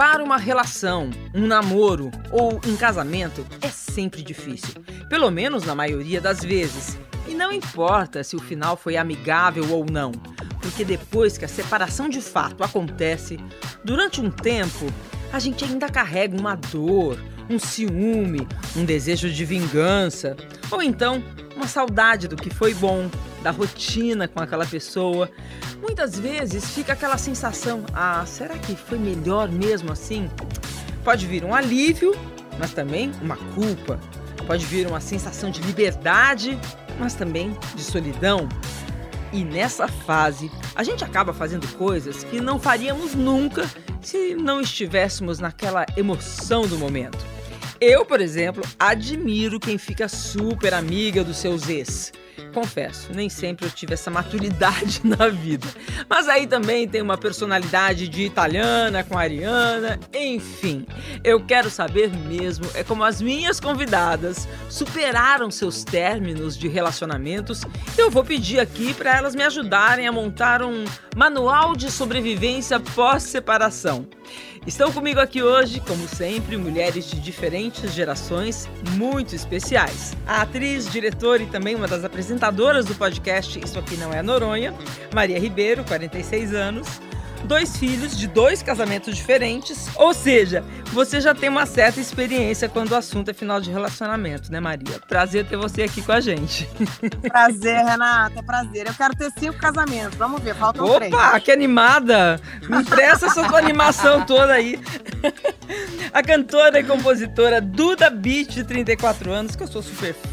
Acabar uma relação, um namoro ou um casamento é sempre difícil, pelo menos na maioria das vezes. E não importa se o final foi amigável ou não, porque depois que a separação de fato acontece, durante um tempo, a gente ainda carrega uma dor, um ciúme, um desejo de vingança, ou então uma saudade do que foi bom, da rotina com aquela pessoa. Muitas vezes fica aquela sensação: ah, será que foi melhor mesmo assim? Pode vir um alívio, mas também uma culpa. Pode vir uma sensação de liberdade, mas também de solidão. E nessa fase, a gente acaba fazendo coisas que não faríamos nunca se não estivéssemos naquela emoção do momento. Eu, por exemplo, admiro quem fica super amiga dos seus ex. Confesso, nem sempre eu tive essa maturidade na vida. Mas aí também tem uma personalidade de italiana com ariana, enfim. Eu quero saber mesmo é como as minhas convidadas superaram seus términos de relacionamentos. Eu vou pedir aqui para elas me ajudarem a montar um manual de sobrevivência pós-separação. Estão comigo aqui hoje, como sempre, mulheres de diferentes gerações muito especiais. A atriz, diretora e também uma das apresentadoras do podcast Isso Aqui Não é Noronha, Maria Ribeiro, 46 anos dois filhos de dois casamentos diferentes. Ou seja, você já tem uma certa experiência quando o assunto é final de relacionamento, né, Maria? Prazer ter você aqui com a gente. Prazer, Renata, prazer. Eu quero ter cinco casamentos. Vamos ver, faltam Opa, três. Opa, que animada! Me empresta essa tua animação toda aí. A cantora e compositora Duda Beat, de 34 anos, que eu sou super fã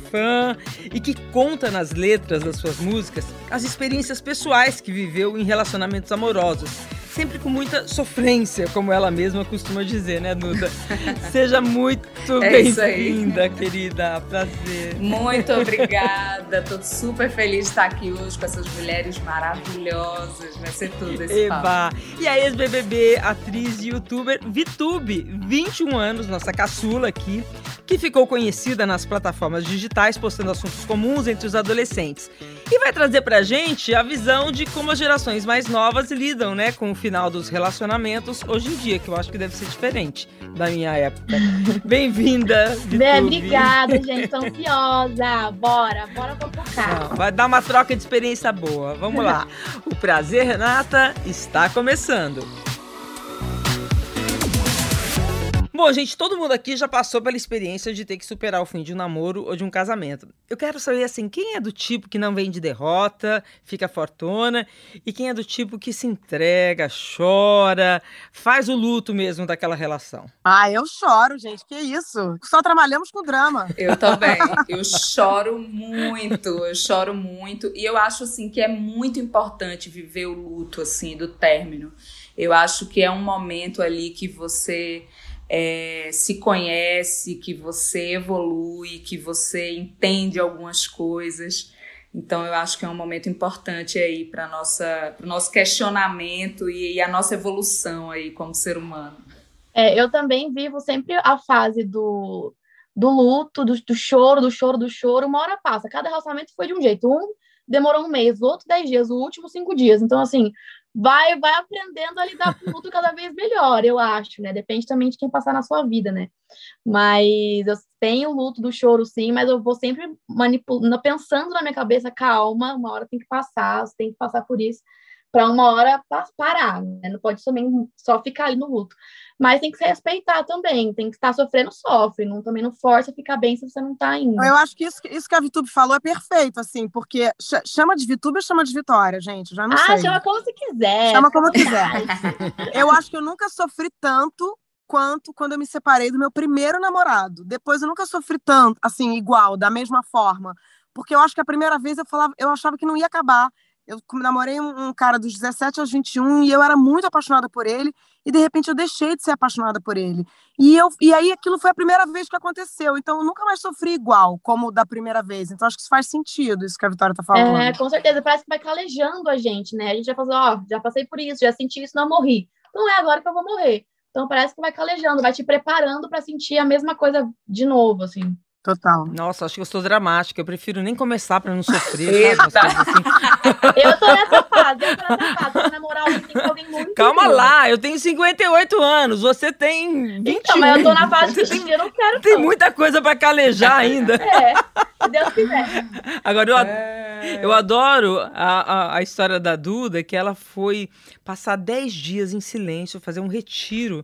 e que conta nas letras das suas músicas as experiências pessoais que viveu em relacionamentos amorosos sempre com muita sofrência, como ela mesma costuma dizer, né, Duda? Seja muito é bem-vinda, querida. Prazer. Muito obrigada. Tô super feliz de estar aqui hoje com essas mulheres maravilhosas. Vai ser tudo esse Eba. Papo. E a ex-BBB, atriz e youtuber Vitube, 21 anos, nossa caçula aqui, que ficou conhecida nas plataformas digitais postando assuntos comuns entre os adolescentes. E vai trazer pra gente a visão de como as gerações mais novas lidam, né, com o final dos relacionamentos hoje em dia, que eu acho que deve ser diferente da minha época. Bem-vinda, Bem, Obrigada, gente, tô ansiosa. Bora, bora fofocar. Vai dar uma troca de experiência boa. Vamos lá. O prazer, Renata, está começando. Bom, gente, todo mundo aqui já passou pela experiência de ter que superar o fim de um namoro ou de um casamento. Eu quero saber, assim, quem é do tipo que não vem de derrota, fica fortuna, e quem é do tipo que se entrega, chora, faz o luto mesmo daquela relação? Ah, eu choro, gente, que isso? Só trabalhamos com drama. Eu também. Eu choro muito, eu choro muito. E eu acho, assim, que é muito importante viver o luto, assim, do término. Eu acho que é um momento ali que você é, se conhece, que você evolui, que você entende algumas coisas. Então, eu acho que é um momento importante aí para o nosso questionamento e, e, a nossa evolução aí como ser humano. É, eu também vivo sempre a fase do, do luto, do, do choro, do choro, do choro. Uma hora passa. Cada relacionamento foi de um jeito. Um demorou um mês, outro dez dias, o último cinco dias. Então, assim, vai vai aprendendo a lidar com tudo cada vez melhor, eu acho, né? Depende também de quem passar na sua vida, né? Mas eu tenho o luto do choro, sim, mas eu vou sempre manipulando, pensando na minha cabeça, calma, uma hora tem que passar, você tem que passar por isso para uma hora parar, né? Não pode também só ficar ali no luto. Mas tem que se respeitar também, tem que estar sofrendo, sofre, não, também não força ficar bem se você não está indo. Eu acho que isso, isso que a Vitube falou é perfeito, assim, porque chama de Vitube ou chama de Vitória, gente? Já não ah, sei. Ah, chama como você quiser. Chama como quiser. eu acho que eu nunca sofri tanto quanto quando eu me separei do meu primeiro namorado. Depois eu nunca sofri tanto, assim, igual, da mesma forma. Porque eu acho que a primeira vez eu falava, eu achava que não ia acabar. Eu namorei um, cara dos 17 aos 21 e eu era muito apaixonada por ele e de repente eu deixei de ser apaixonada por ele. E eu e aí aquilo foi a primeira vez que aconteceu. Então eu nunca mais sofri igual como da primeira vez. Então acho que isso faz sentido, isso que a Vitória tá falando. É, com certeza, parece que vai calejando a gente, né? A gente vai fazer, ó, já passei por isso, já senti isso, não morri. Não é agora que eu vou morrer. Então parece que vai calejando, vai te preparando para sentir a mesma coisa de novo, assim. Total. Nossa, acho que eu sou dramática. Eu prefiro nem começar pra não sofrer. sabe, assim. Eu tô nessa fase, eu tô nessa fase. Pra namorar alguém tem que alguém muito. Calma lá, eu tenho 58 anos, você tem 21. Então, mas eu tô na fase que eu não quero. Tem não. muita coisa pra calejar ainda. É, se Deus quiser. Agora, eu, É. eu adoro a, a, a história da Duda, que ela foi passar 10 dias em silêncio, fazer um retiro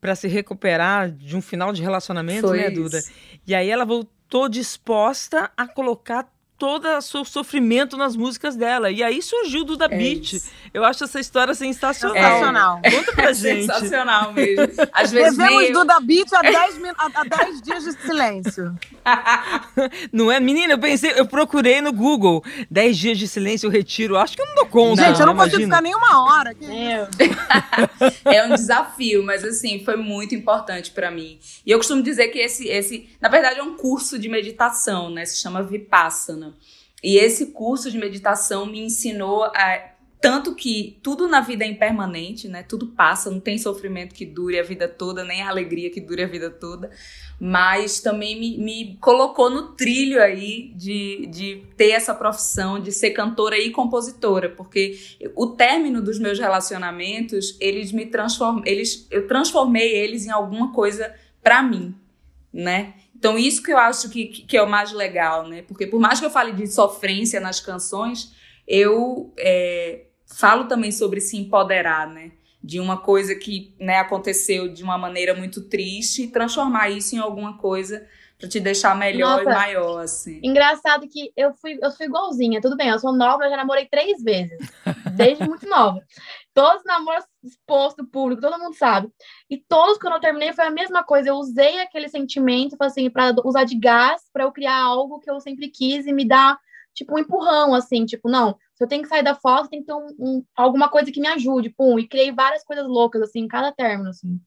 pra se recuperar de um final de relacionamento, Foi né, isso. Duda? E aí ela voltou disposta a colocar todo o seu sofrimento nas músicas dela. E aí surgiu o Duda É Beat. isso. Eu acho essa história sensacional. Sensacional. Conta pra É gente. sensacional mesmo. Às vezes Devemos eu- Duda Beat a 10, min- a, a 10 dias de silêncio. Não é? Menina, eu pensei, eu procurei no Google 10 dias de silêncio, retiro. Acho que eu não dou conta. Gente, eu não consigo imagina. ficar nem uma hora. Que... Meu. é um desafio, mas assim, foi muito importante pra mim. E eu costumo dizer que esse, esse, na verdade, é um curso de meditação, né? Se chama Vipassana. E esse curso de meditação me ensinou a tanto que tudo na vida é impermanente, né? Tudo passa, não tem sofrimento que dure a vida toda, nem alegria que dure a vida toda. Mas também me, me colocou no trilho aí de, de ter essa profissão, de ser cantora e compositora, porque o término dos meus relacionamentos, eles me transformam, eles, eu transformei eles em alguma coisa pra mim, né? Então isso que eu acho que, que é o mais legal, né? Porque por mais que eu fale de sofrência nas canções, eu é, falo também sobre se empoderar, né? De uma coisa que né, aconteceu de uma maneira muito triste e transformar isso em alguma coisa pra te deixar melhor e Nossa. maior, assim. Engraçado que eu fui, eu fui igualzinha, tudo bem, eu sou nova, eu já namorei três vezes, desde muito nova. Todos os namoros expostos, público, todo mundo sabe. E todos, quando eu terminei, foi a mesma coisa. Eu usei aquele sentimento, assim, para usar de gás, para eu criar algo que eu sempre quis e me dar, tipo, um empurrão, assim, tipo, não, se eu tenho que sair da foto, tem que ter um, um- alguma coisa que me ajude, pum. E criei várias coisas loucas, assim, em cada término, assim.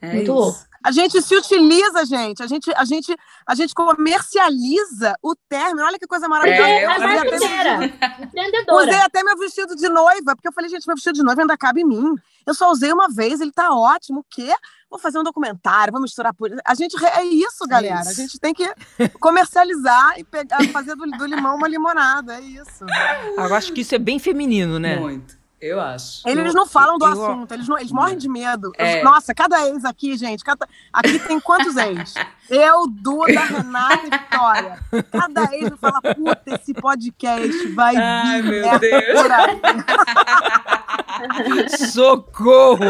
É Muito isso. louco. A gente se utiliza, gente. A gente, a gente, a gente comercializa o término. Olha que coisa maravilhosa. É, É, eu a Usei até- marqueteira, Usei empreendedora. até meu vestido de noiva, porque eu falei, gente, meu vestido de noiva ainda cabe em mim. Eu só usei uma vez, ele tá ótimo. O quê? Vou fazer um documentário, vou misturar por. A gente re- é isso, galera. isso. A gente tem que comercializar e pegar, fazer do, do limão uma limonada. É isso. Eu acho que isso é bem feminino, né? Muito. Eu acho. Eles Eu- não falam do eu- assunto, eles, não, eles morrem de medo. É. Nossa, cada ex aqui, gente, cada- aqui tem quantos ex? Eu, Duda, Renata e Vitória. Cada ex fala, puta, esse podcast vai Ai, vir. meu é Deus. Socorro!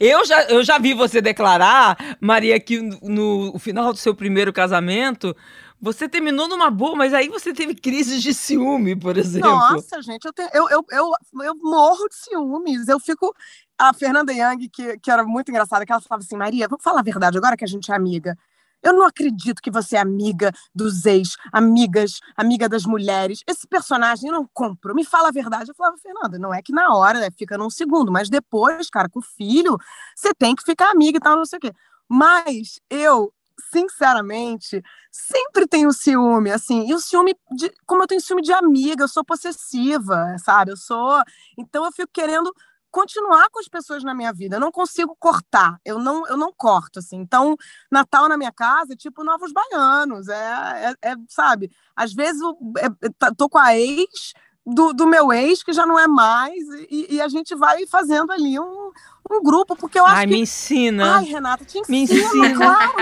Eu já, eu já vi você declarar, Maria, que no, no final do seu primeiro casamento, você terminou numa boa, mas aí você teve crises de ciúme, por exemplo. Nossa, gente, eu, tenho- eu, eu, eu, eu morro de ciúmes. Eu fico. A Fernanda Young, que, que era muito engraçada, que ela falava assim: Maria, vamos falar a verdade agora que a gente é amiga. Eu não acredito que você é amiga dos ex, amigas, amiga das mulheres. Esse personagem eu não compro. Me fala a verdade. Eu falava, Fernanda, não é que na hora né, fica num segundo, mas depois, cara, com o filho, você tem que ficar amiga e tal, não sei o quê. Mas eu, sinceramente, sempre tenho ciúme, assim, e o ciúme, de, como eu tenho ciúme de amiga, eu sou possessiva, sabe? Eu sou. Então eu fico querendo continuar com as pessoas na minha vida. Eu não consigo cortar, eu não, eu não corto, assim. Então, Natal na minha casa é tipo Novos Baianos, é, é, é, sabe? Às vezes eu é, tá- tô com a ex do, do meu ex, que já não é mais, e, e a gente vai fazendo ali um, um grupo, porque eu acho Ai, que me ensina. Ai, Renata, te ensino, Me ensina. claro.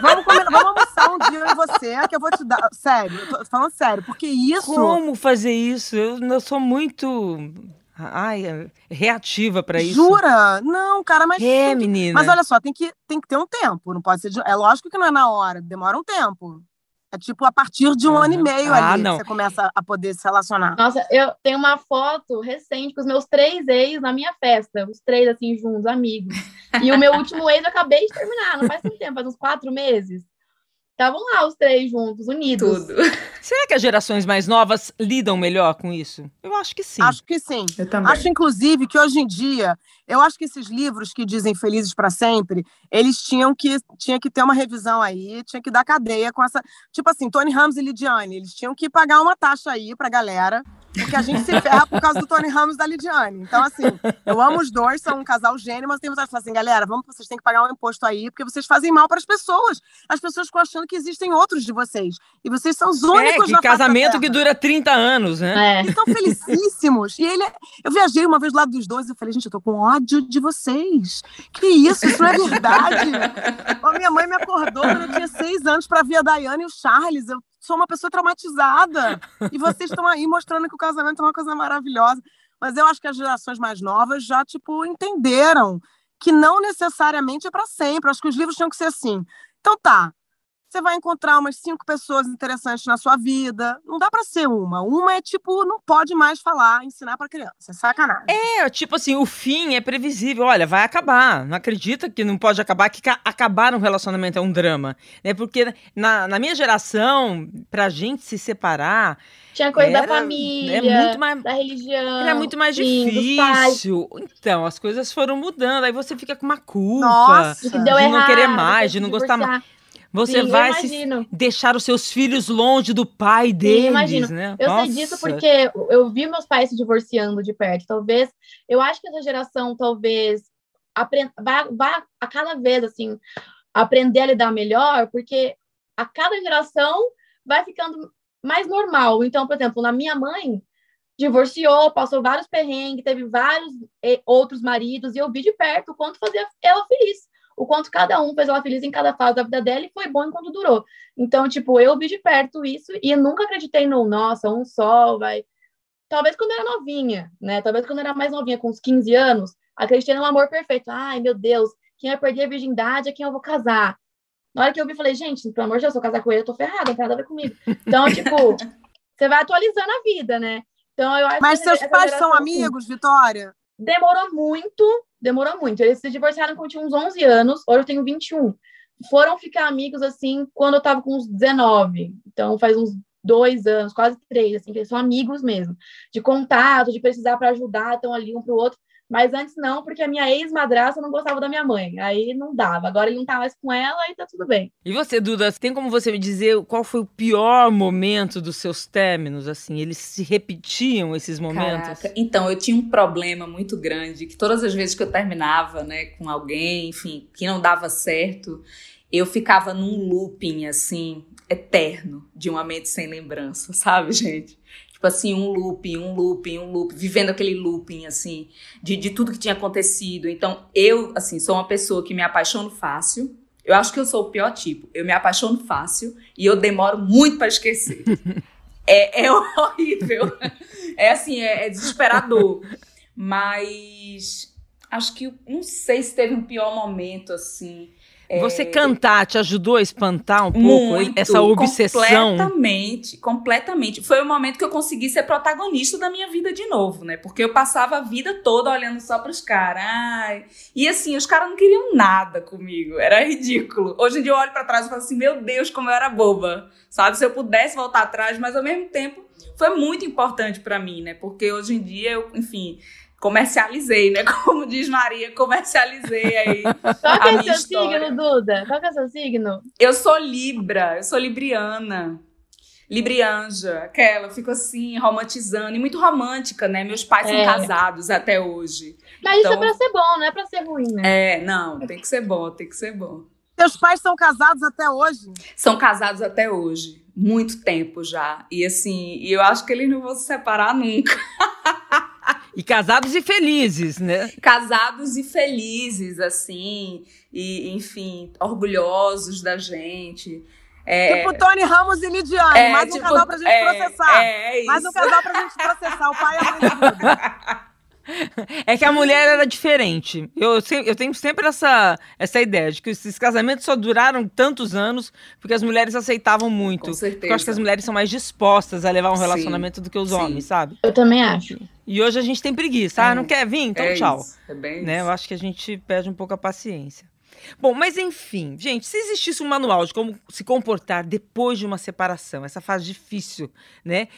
vamos, comer, vamos almoçar um dia eu e você, que eu vou te dar. Sério, eu tô falando sério, porque isso. Como fazer isso? Eu, eu sou muito ai, reativa pra isso. Jura? Não, cara, mas. É, que- menina. Mas olha só, tem que, tem que ter um tempo, não pode ser. de- É lógico que não é na hora, demora um tempo. É tipo a partir de um ano e meio Ah, ali não. que você começa a poder se relacionar. Nossa, eu tenho uma foto recente com os meus três ex na minha festa, os três assim juntos, amigos. E o meu último ex eu acabei de terminar, não faz muito tempo, faz uns quatro meses. Estavam lá os três juntos, unidos. Tudo. Será que as gerações mais novas lidam melhor com isso? Eu acho que sim. Acho que sim. Eu também. Acho, inclusive, que hoje em dia, eu acho que esses livros que dizem felizes para sempre, eles tinham que, tinha que ter uma revisão aí, tinha que dar cadeia com essa. Tipo assim, Tony Ramos e Lidiane, eles tinham que pagar uma taxa aí pra galera, porque a gente se ferra por causa do Tony Ramos e da Lidiane. Então, assim, eu amo os dois, são um casal gênio, mas tem vontade de falar assim, galera, vamos, vocês têm que pagar um imposto aí, porque vocês fazem mal para as pessoas. As pessoas ficam achando que existem outros de vocês. E vocês são os únicos é, que na casamento que dura 30 anos, né? É. Eles são felicíssimos. E ele, eu viajei uma vez do lado dos dois e eu falei, gente, eu tô com ódio de vocês. Que isso? Isso não é verdade. a minha mãe me acordou quando eu tinha seis anos para ver a Dayane e o Charles. Eu sou uma pessoa traumatizada. E vocês estão aí mostrando que o casamento é uma coisa maravilhosa. Mas eu acho que as gerações mais novas já, tipo, entenderam que não necessariamente é para sempre. Acho que os livros tinham que ser assim. Então tá, você vai encontrar umas cinco pessoas interessantes na sua vida. Não dá para ser uma. Uma é tipo, não pode mais falar, ensinar para criança. É sacanagem. É, tipo assim, o fim é previsível. Olha, vai acabar. Não acredita que não pode acabar, que acabar um relacionamento é um drama. Né? Porque na, na minha geração, pra gente se separar. Tinha coisa era, da família, é muito mais, da religião. Era muito mais sim, difícil. Então, as coisas foram mudando. Aí você fica com uma culpa Nossa, de deu não errado, querer mais, de não gostar mais. Você Sim, vai eu deixar os seus filhos longe do pai deles, imagino. né? Eu Nossa. sei disso porque eu vi meus pais se divorciando de perto. Talvez, eu acho que essa geração talvez aprenda, vai, vai a cada vez assim aprender a lidar melhor, porque a cada geração vai ficando mais normal. Então, por exemplo, na minha mãe divorciou, passou vários perrengues, teve vários eh, outros maridos e eu vi de perto o quanto fazia ela feliz o quanto cada um fez ela feliz em cada fase da vida dela e foi bom enquanto durou. Então, tipo, eu vi de perto isso e nunca acreditei no, nossa, um só vai. Talvez quando eu era novinha, né? Talvez quando eu era mais novinha, com uns 15 anos, acreditei no amor perfeito. Ai, meu Deus, quem vai perder a virgindade é quem eu vou casar. Na hora que eu vi, falei, gente, pelo amor de Deus, se eu casar com ele, eu tô ferrada, não tem nada a ver comigo. Então, tipo, você vai atualizando a vida, né? Então, eu acho Mas seus pais são assim, amigos, Vitória? Demorou muito, demorou muito. Eles se divorciaram quando eu tinha uns 11 anos, hoje eu tenho 21. Foram ficar amigos, assim, quando eu tava com uns 19. Então, faz uns dois anos, quase três, assim, que eles são amigos mesmo. De contato, de precisar para ajudar, estão ali um pro outro. Mas antes não, porque a minha ex-madrasta não gostava da minha mãe. Aí não dava. Agora ele não tá mais com ela e tá tudo bem. E você, Duda, tem como você me dizer qual foi o pior momento dos seus términos? Assim, eles se repetiam esses momentos? Caraca. Então, eu tinha um problema muito grande, que todas as vezes que eu terminava, né, com alguém, enfim, que não dava certo, eu ficava num looping, assim, eterno, de uma mente sem lembrança, sabe, gente? Tipo assim, um looping, um looping, um looping, vivendo aquele looping, assim, de, de tudo que tinha acontecido. Então, eu, assim, sou uma pessoa que me apaixono fácil. Eu acho que eu sou o pior tipo. Eu me apaixono fácil e eu demoro muito para esquecer. é, é horrível. É assim, é, é desesperador. Mas acho que não sei se teve um pior momento assim. Você É, cantar te ajudou a espantar um pouco muito, essa obsessão? Completamente, completamente. Foi o momento que eu consegui ser protagonista da minha vida de novo, né? Porque eu passava a vida toda olhando só pros caras. Ai. E assim, os caras não queriam nada comigo. Era ridículo. Hoje em dia eu olho pra trás e falo assim, meu Deus, como eu era boba. Sabe? Se eu pudesse voltar atrás, mas ao mesmo tempo foi muito importante pra mim, né? Porque hoje em dia eu, enfim, comercializei, né? Como diz Maria, comercializei aí. Qual que é minha seu história. signo, Duda? Qual que é seu signo? Eu sou Libra, eu sou Libriana. Librianja, aquela, fico assim, romantizando, e muito romântica, né? Meus pais são É. casados até hoje. Mas isso Então- é pra ser bom, não é pra ser ruim, né? É, não, tem que ser bom, tem que ser bom. Teus pais são casados até hoje? São casados até hoje, muito tempo já. E assim, e eu acho que eles não vão se separar nunca. E casados e felizes, né? Casados e felizes, assim, e enfim, orgulhosos da gente. É, Tipo Tony Ramos e Lidiane. é, mais um tipo, casal pra gente é, processar. É, é isso. mais um casal pra gente processar. O pai e a mãe da. É que a mulher era diferente. Eu, eu tenho sempre essa, essa ideia de que esses casamentos só duraram tantos anos porque as mulheres aceitavam muito. Com Porque eu acho que certeza. as mulheres são mais dispostas a levar um Sim, relacionamento do que os sim. homens, sabe? Eu também acho. E hoje a gente tem preguiça. Ah, É. não quer vir? Então é tchau. Isso, é bem né? isso. Eu acho que a gente perde um pouco a paciência. Bom, mas enfim, gente, se existisse um manual de como se comportar depois de uma separação, essa fase difícil, né?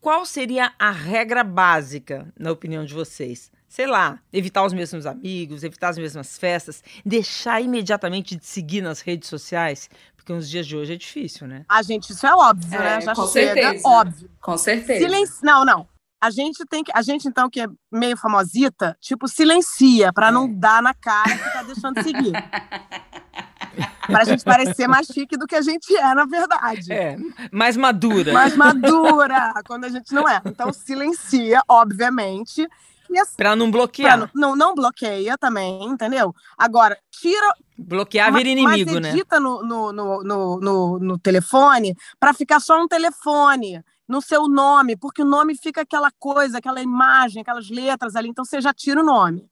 Qual seria a regra básica, na opinião de vocês? Sei lá, evitar os mesmos amigos, evitar as mesmas festas, deixar imediatamente de seguir nas redes sociais, porque nos dias de hoje é difícil, né? Ah, gente, isso é óbvio, É, né? Já com chega, certeza. óbvio. Com certeza. Silenci... Não, não. A gente tem que. A gente, então, que é meio famosita, tipo, silencia, para não dar na cara que tá deixando de seguir. pra gente parecer mais chique do que a gente é, na verdade. É, mais madura. Mais madura, quando a gente não é. Então, silencia, obviamente. Assim, pra não bloquear. Pra, não, não bloqueia também, entendeu? Agora, tira. Bloquear vira inimigo, mas né? edita no, no, no, no, no, no telefone para ficar só um telefone no seu nome, porque o nome fica aquela coisa, aquela imagem, aquelas letras ali, então você já tira o nome.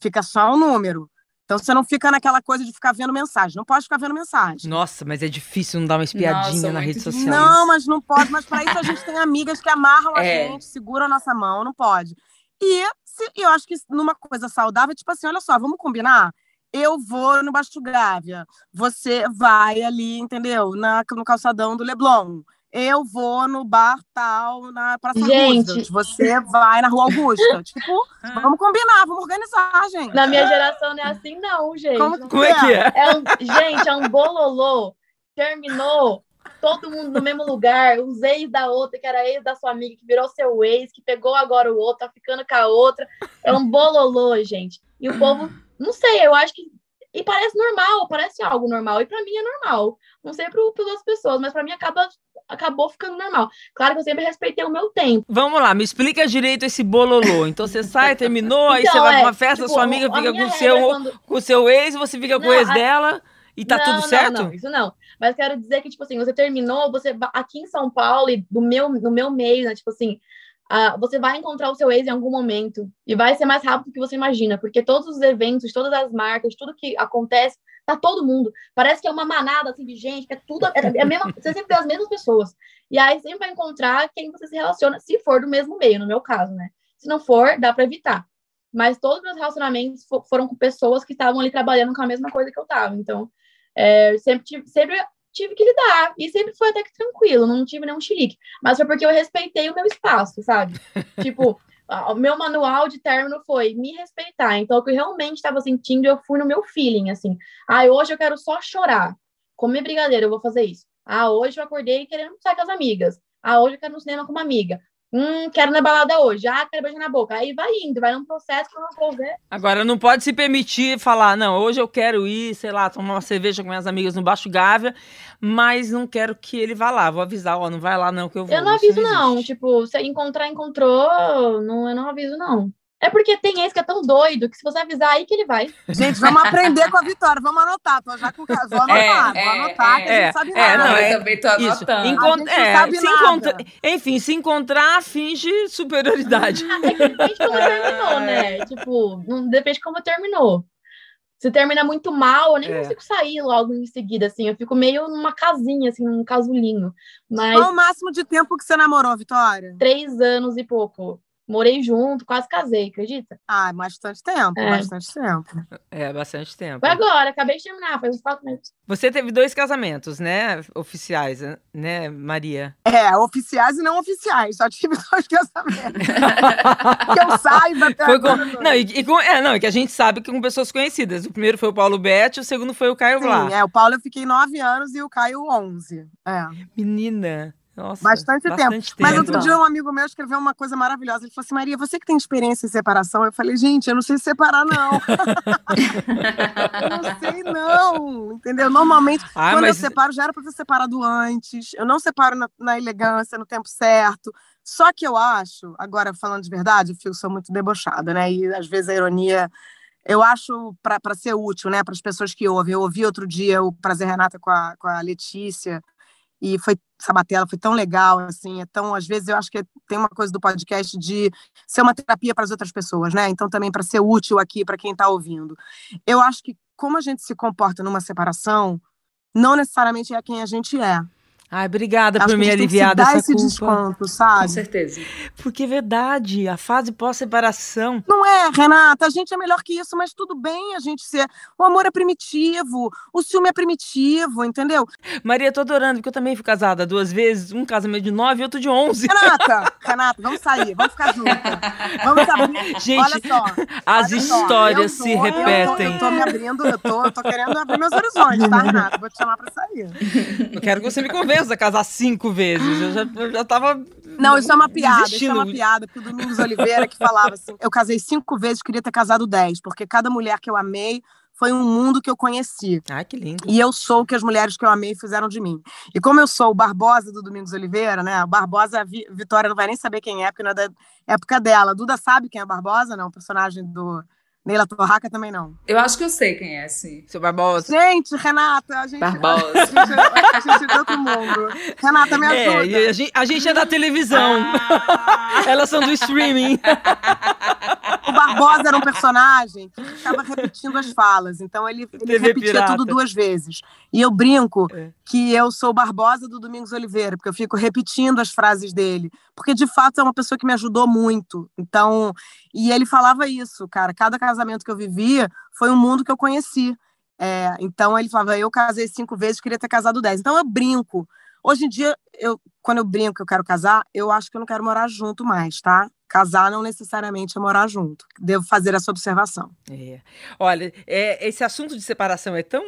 Fica só um número. Então você não fica naquela coisa de ficar vendo mensagem. Não pode ficar vendo mensagem. Nossa, mas é difícil não dar uma espiadinha Nossa, na rede social. Não, mas não pode. Mas para isso a gente tem amigas que amarram a É. gente, seguram a nossa mão, não pode. E se- eu acho que numa coisa saudável, tipo assim, olha só, vamos combinar? Eu vou no Baixo Gávea, você vai ali, entendeu? Na, no calçadão do Leblon. Eu vou no bar tal, na Praça Gente. Roosevelt. Você vai na Rua Augusta. tipo, vamos combinar, vamos organizar, gente. Na minha geração não é assim, não, gente. Como Como é que é? É um, gente, é um bololô. Terminou todo mundo no mesmo lugar. Os ex da outra, que era ex da sua amiga, que virou seu ex, que pegou agora o outro, tá ficando com a outra. É um bololô, gente. E o povo, não sei, eu acho que. E parece normal, parece algo normal. E pra mim é normal. Não sei para outras pessoas, mas pra mim acaba, acabou ficando normal. Claro que eu sempre respeitei o meu tempo. Vamos lá, me explica direito esse bololô. Então você sai, terminou, aí você Então, vai pra é, uma festa, tipo, sua amiga a fica com o seu, é quando- com seu ex, você fica com o Não, ex a- dela e tá não, tudo não, certo? Não, isso não. Mas quero dizer que, tipo assim, você terminou, você aqui em São Paulo e do meu, no meu meio, né? Tipo assim, ah, você vai encontrar o seu ex em algum momento e vai ser mais rápido do que você imagina, porque todos os eventos, todas as marcas, tudo que acontece, tá todo mundo. Parece que é uma manada assim de gente, que é tudo. É, é mesma, você sempre vê as mesmas pessoas. E aí sempre vai encontrar quem você se relaciona, se for do mesmo meio, no meu caso, né? Se não for, dá para evitar. Mas todos os meus relacionamentos fo- foram com pessoas que estavam ali trabalhando com a mesma coisa que eu tava. Então, é, sempre, sempre tive que lidar. E sempre foi até que tranquilo, não tive nenhum chilique. Mas foi porque eu respeitei o meu espaço, sabe? tipo, o meu manual de término foi me respeitar. Então, o que eu realmente estava sentindo, eu fui no meu feeling, assim. Ah, hoje eu quero só chorar. Comer brigadeiro, eu vou fazer isso. Ah, hoje eu acordei querendo sair com as amigas. Ah, hoje eu quero ir no cinema com uma amiga. Hum, quero na balada hoje. Ah, quero beijar na boca. Aí vai indo, vai num processo que eu não vou ver. Agora, não pode se permitir falar, não, hoje eu quero ir, sei lá, tomar uma cerveja com minhas amigas no Baixo Gávea, mas não quero que ele vá lá. Vou avisar, ó, não vai lá não que eu vou. Eu não aviso, não. existe. Tipo, se encontrar, encontrou. Não, eu não aviso, não. É porque tem esse que é tão doido que se você avisar aí que ele vai. Gente, vamos aprender com a Vitória, vamos anotar. Tô já com vou anotar, É, vou é, anotar, que a é, gente sabe é, nada. não, eu é- também tô anotando. Encon- A gente não é, sabe se nada. encontra- Enfim, se encontrar, finge superioridade. Ah, é que depende de como terminou, né? Tipo, não depende de como terminou. Se termina muito mal, eu nem É. consigo sair logo em seguida, assim. Eu fico meio numa casinha, assim, num casulinho. Mas Qual o máximo de tempo que você namorou, Vitória? três anos e pouco. Morei junto, quase casei, acredita? Ah, bastante tempo, É. bastante tempo. É, bastante tempo. Foi agora, acabei de terminar, faz uns quatro meses. Você teve dois casamentos, né? Oficiais, né, Maria? É, oficiais e não oficiais, só tive dois casamentos. que eu saiba até Foi com... agora. Não, e, e com... é, não, é que a gente sabe que com pessoas conhecidas. O primeiro foi o Paulo Betti, o segundo foi o Caio Blá. Sim, é, o Paulo eu fiquei nove anos e o Caio onze. É. Menina, nossa. Bastante tempo. Mas tempo. outro dia um amigo meu escreveu uma coisa maravilhosa. Ele falou assim, Maria, você que tem experiência em separação? Eu falei, gente, eu não sei separar, não. eu não sei, não. Entendeu? Normalmente, Ah, quando mas eu separo, já era para ter separado antes. Eu não separo na, na elegância, no tempo certo. Só que eu acho, agora falando de verdade, eu sou muito debochada, né? E às vezes a ironia eu acho para ser útil, né, para as pessoas que ouvem. Eu ouvi outro dia o Prazer Renata com a, com a Letícia e foi Sabatella, foi tão legal, assim, é às vezes eu acho que tem uma coisa do podcast de ser uma terapia para as outras pessoas, né? Então também para ser útil aqui para quem está ouvindo. Eu acho que como a gente se comporta numa separação, não necessariamente é quem a gente é. Ai, obrigada Acho por que me aliviar dar dessa esse culpa. desconto, Com sabe? certeza. Porque é verdade, a fase pós-separação. Não é, Renata, a gente é melhor que isso, mas tudo bem a gente ser. O amor é primitivo, o ciúme é primitivo, entendeu? Maria, tô adorando, porque eu também fui casada duas vezes, um casamento de nove e outro de onze. Renata, Renata, vamos sair, vamos ficar juntas. Vamos abrir. Gente, Olha só. as olha só, histórias eu se tô- eu tô- repetem. Eu tô, me abrindo, eu tô, eu tô querendo abrir meus horizontes, tá, Renata? Vou te chamar pra sair. Eu quero que você me convença a casar cinco vezes. Eu já, eu já tava Não, isso é uma piada, isso é uma piada, porque o Domingos Oliveira que falava assim, eu casei cinco vezes, queria ter casado dez, porque cada mulher que eu amei foi um mundo que eu conheci. Ah, que lindo. E eu sou o que as mulheres que eu amei fizeram de mim. E como eu sou o Barbosa do Domingos Oliveira, né? O Barbosa, a Vitória não vai nem saber quem é, porque não é da época dela. A Duda sabe quem é Barbosa, não? O personagem do Neila Torraca também não. Eu acho que eu sei quem é, sim. Seu Barbosa. Gente, Renata, a gente. Barbosa. A gente, é de outro mundo. Renata, me É, ajuda. e a gente, a gente é da televisão. Ah. Elas são do streaming. O Barbosa era um personagem que ficava repetindo as falas. Então ele, ele repetia pirata. tudo duas vezes. E eu brinco É. que eu sou o Barbosa do Domingos Oliveira, porque eu fico repetindo as frases dele. Porque, de fato, é uma pessoa que me ajudou muito. Então, e ele falava isso, cara. Cada casamento que eu vivia foi um mundo que eu conheci. É, então ele falava, eu casei cinco vezes, queria ter casado dez. Então eu brinco. Hoje em dia, eu, quando eu brinco que eu quero casar, eu acho que eu não quero morar junto mais, tá? Casar não necessariamente é morar junto. Devo fazer essa observação. É. Olha, é, esse assunto de separação é tão.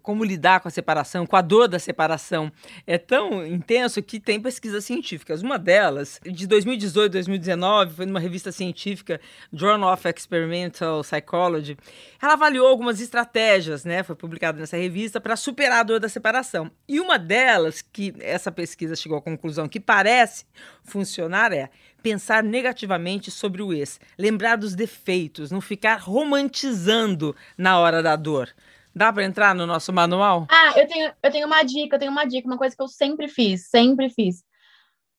Como lidar com a separação, com a dor da separação, é tão intenso que tem pesquisas científicas. Uma delas, de 2018, 2019, foi numa revista científica, Journal of Experimental Psychology. Ela avaliou algumas estratégias, né? Foi publicada nessa revista para superar a dor da separação. E uma delas, que essa pesquisa chegou à conclusão que parece funcionar, é pensar negativamente sobre o ex, lembrar dos defeitos, não ficar romantizando na hora da dor. Dá para entrar no nosso manual? Ah, eu tenho, eu tenho uma dica, eu tenho uma dica, uma coisa que eu sempre fiz, sempre fiz.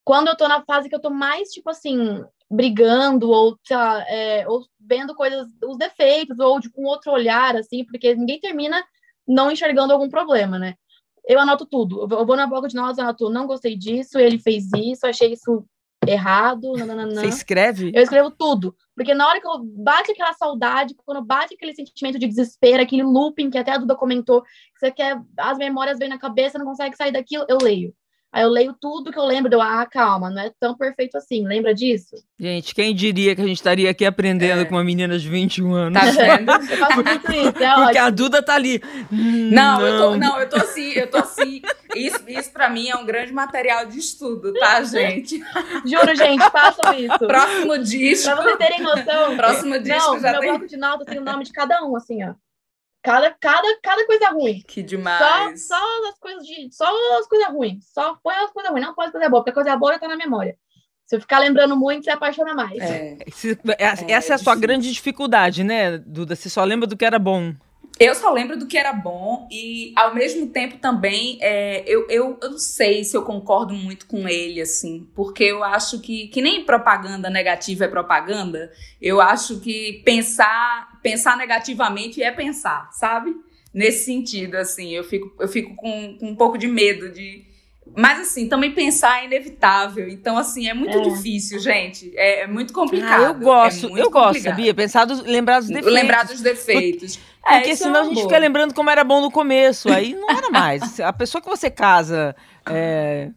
Quando eu tô na fase que eu tô mais, tipo assim, brigando, ou, sei lá, é, ou vendo coisas, os defeitos, ou de, com outro olhar, assim, porque ninguém termina não enxergando algum problema, né? Eu anoto tudo. Eu vou- na bloco de notas, anoto, não gostei disso, ele fez isso, achei isso errado, nananana. Você escreve? Eu escrevo tudo. Porque na hora que eu bate aquela saudade, quando bate aquele sentimento de desespero, aquele looping que até a Duda comentou, que você quer, as memórias vêm na cabeça, não consegue sair daquilo, eu leio. Aí eu leio tudo que eu lembro, deu, ah, calma, não é tão perfeito assim, lembra disso? Gente, quem diria que a gente estaria aqui aprendendo É. com uma menina de 21 anos? Tá vendo? Eu faço muito isso, é Porque ótimo. a Duda tá ali. Hum, Não, eu tô, não, eu tô assim, eu tô assim. Isso, isso pra mim é um grande material de estudo, tá, gente? Juro, gente, façam isso. Próximo disco. Pra vocês terem noção. Próximo disco não, já meu tem. bloco de notas tem o nome de cada um, assim, ó. Cada, cada, cada coisa ruim. Que Só, demais. só as coisas de. Só as coisas ruins. Só põe as coisas ruins, não põe as coisas boas, porque a coisa boa já tá na memória. Se eu ficar lembrando muito, você apaixona mais. É. Esse- Essa é a sua difícil. grande dificuldade, né, Duda? Você só lembra do que era bom. Eu só lembro do que era bom e, ao mesmo tempo, também, é, eu, eu, eu não sei se eu concordo muito com ele, assim, porque eu acho que, que nem propaganda negativa é propaganda, eu acho que pensar, pensar negativamente é pensar, sabe? Nesse sentido, assim, eu fico, eu fico com, com um pouco de medo de. Mas, assim, também pensar é inevitável. Então, assim, é muito É. difícil, gente. É, é muito complicado. Ah, eu gosto, é eu gosto, complicado. sabia? Pensar dos, lembrar dos defeitos. Lembrar dos defeitos. Porque isso é senão a gente boa. fica lembrando como era bom no começo. Aí não era mais. A pessoa que você casa é,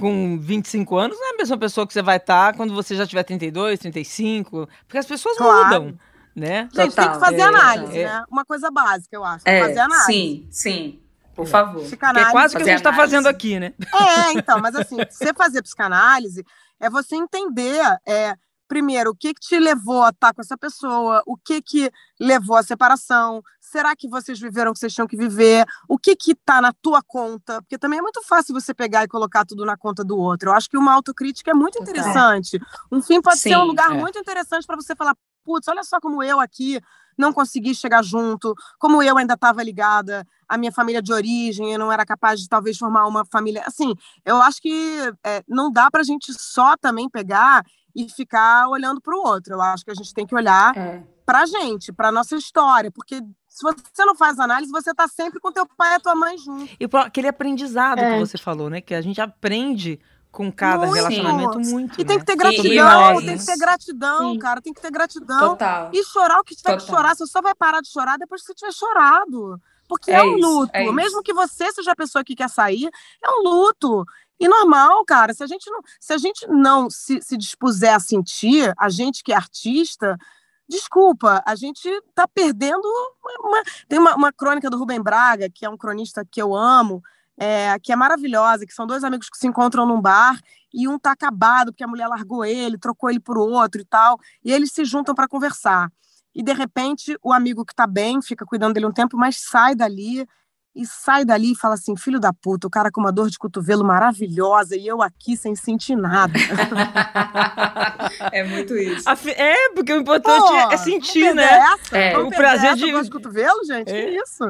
com 25 anos não é a mesma pessoa que você vai estar quando você já tiver 32, 35. Porque as pessoas Claro. mudam, né? Gente, tem Total, que fazer é, análise, é. né? Uma coisa básica, eu acho. É, fazer análise. sim, sim. Por favor. Que Psicanálise. é quase o que a gente está fazendo aqui, né? É, então, mas assim, você fazer psicanálise é você entender, é, primeiro, o que, que te levou a estar com essa pessoa, o que que levou à separação, será que vocês viveram o que vocês tinham que viver, o que que tá na tua conta, porque também é muito fácil você pegar e colocar tudo na conta do outro. Eu acho que uma autocrítica é muito Total. interessante. Um fim pode ser um Sim, lugar é. muito interessante para você falar, putz, olha só como eu aqui não consegui chegar junto, como eu ainda estava ligada à minha família de origem, eu não era capaz de talvez formar uma família. Assim, eu acho que é, não dá para a gente só também pegar e ficar olhando para o outro. Eu acho que a gente tem que olhar É. para a gente, para nossa história, porque se você não faz análise, você está sempre com teu pai e a tua mãe junto. E aquele aprendizado É. que você falou, né? Que a gente aprende com cada Muito. relacionamento muito. E tem né? que ter E- e gratidão, tem que ter gratidão, Sim. cara, tem que ter gratidão. Total. E chorar o que tiver que Total. chorar, você só vai parar de chorar depois que você tiver chorado. Porque é, É um isso, luto. é isso. Mesmo que você seja a pessoa que quer sair, é um luto. E normal, cara. Se a gente não se, a gente não se, se dispuser a sentir, a gente que é artista, desculpa, a gente tá perdendo. Uma, tem uma, uma crônica do Rubem Braga, que é um cronista que eu amo, é, que é maravilhosa, que são dois amigos que se encontram num bar e um tá acabado porque a mulher largou ele, trocou ele por outro e tal, e eles se juntam para conversar. E de repente o amigo que tá bem fica cuidando dele um tempo, mas sai dali e sai dali e fala assim: filho da puta, o cara com uma dor de cotovelo maravilhosa e eu aqui sem sentir nada. é muito isso. É, porque o importante Pô, é sentir, né? Essa? É. O prazer de. Dor de cotovelo, gente? É. Que isso?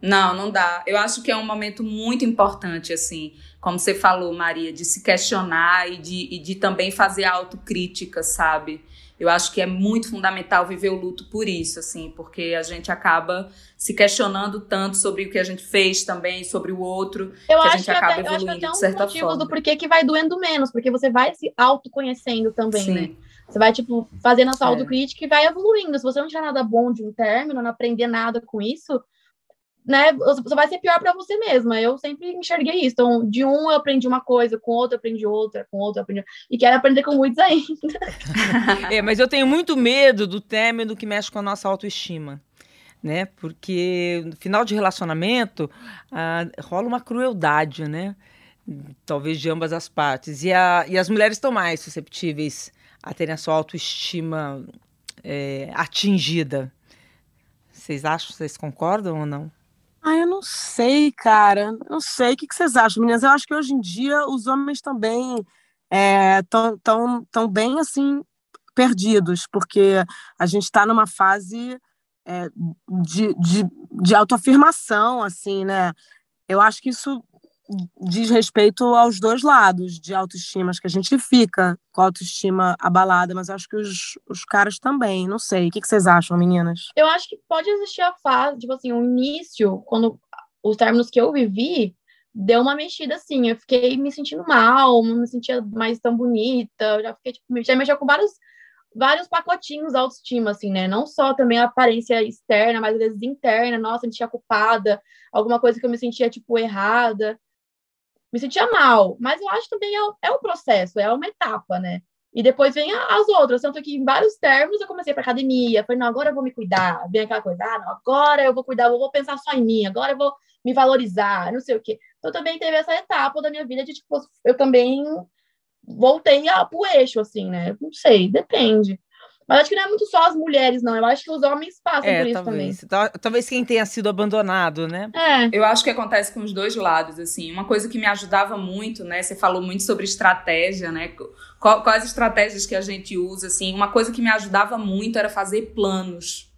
Não, não dá. Eu acho que é um momento muito importante, assim, como você falou, Maria, de se questionar e de, e de também fazer autocrítica, sabe? Eu acho que é muito fundamental viver o luto por isso, assim, porque a gente acaba se questionando tanto sobre o que a gente fez também, sobre o outro, eu que a gente acaba até, evoluindo eu acho que até de certa um forma. do porquê que vai doendo menos, porque você vai se autoconhecendo também, Sim. né? Você vai, tipo, fazendo a sua é. autocrítica e vai evoluindo. Se você não tiver nada bom de um término, não aprender nada com isso, né, você vai ser pior para você mesma. Eu sempre enxerguei isso. Então, de um eu aprendi uma coisa, com outro eu aprendi outra, com outro eu aprendi. E quero aprender com muitos ainda. é, mas eu tenho muito medo do término que mexe com a nossa autoestima. Né? Porque no final de relacionamento ah, rola uma crueldade, né? Talvez de ambas as partes. E, a, e as mulheres estão mais susceptíveis a terem a sua autoestima é, atingida. Vocês acham, vocês concordam ou não? Ah, eu não sei, cara. Não sei. O que vocês acham, meninas? Eu acho que hoje em dia os homens também estão é, tão, tão bem assim perdidos, porque a gente está numa fase é, de, de, de autoafirmação, assim, né? Eu acho que isso diz respeito aos dois lados de autoestima. Que a gente fica com a autoestima abalada, mas acho que os, os caras também. Não sei. O que, que vocês acham, meninas? Eu acho que pode existir a fase, tipo assim, o início, quando os términos que eu vivi, deu uma mexida assim. Eu fiquei me sentindo mal, não me sentia mais tão bonita. Eu já fiquei, tipo, já mexia com vários vários pacotinhos autoestima, assim, né? Não só também a aparência externa, mas às vezes interna. Nossa, me sentia culpada, alguma coisa que eu me sentia, tipo, errada me sentia mal, mas eu acho também é, é um processo, é uma etapa, né? E depois vem as outras, tanto que em vários termos eu comecei para academia, falei, não, agora eu vou me cuidar, vem aquela coisa, ah, não, agora eu vou cuidar, eu vou pensar só em mim, agora eu vou me valorizar, não sei o quê. Então também teve essa etapa da minha vida de, tipo, eu também voltei pro eixo, assim, né? Não sei, depende. Mas acho que não é muito só as mulheres, não. Eu acho que os homens passam é, por isso talvez. também. Talvez quem tenha sido abandonado, né? É. Eu acho que acontece com os dois lados, assim. Uma coisa que me ajudava muito, né? Você falou muito sobre estratégia, né? Quais estratégias que a gente usa, assim. Uma coisa que me ajudava muito era fazer planos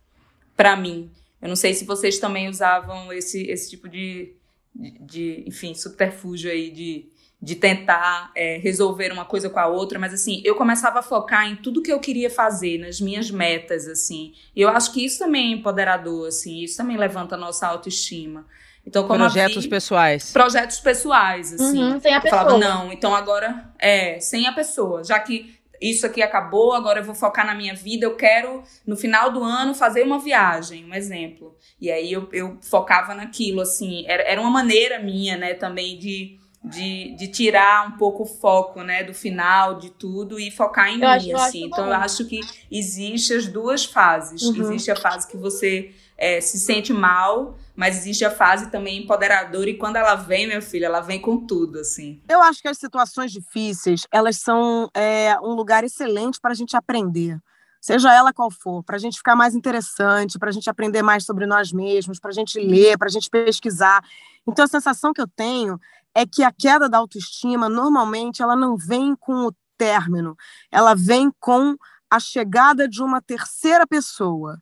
para mim. Eu não sei se vocês também usavam esse, esse tipo de, de, de enfim, subterfúgio aí de de tentar é, resolver uma coisa com a outra, mas assim, eu começava a focar em tudo que eu queria fazer, nas minhas metas, assim. E eu acho que isso também é empoderador, assim, isso também levanta a nossa autoestima. Então, como projetos vi, pessoais. Projetos pessoais, assim. Uhum, sem a pessoa. Eu falava, não, então agora é, sem a pessoa, já que isso aqui acabou, agora eu vou focar na minha vida, eu quero, no final do ano, fazer uma viagem, um exemplo. E aí eu, eu focava naquilo, assim, era, era uma maneira minha, né, também de de, de tirar um pouco o foco, né, do final de tudo e focar em eu mim, acho, assim. Eu então eu acho que existe as duas fases. Uhum. Existe a fase que você é, se sente mal, mas existe a fase também empoderadora e quando ela vem, minha filha, ela vem com tudo, assim. Eu acho que as situações difíceis, elas são é, um lugar excelente para a gente aprender seja ela qual for, para a gente ficar mais interessante, para a gente aprender mais sobre nós mesmos, para a gente ler, para a gente pesquisar. Então, a sensação que eu tenho é que a queda da autoestima, normalmente, ela não vem com o término, ela vem com a chegada de uma terceira pessoa.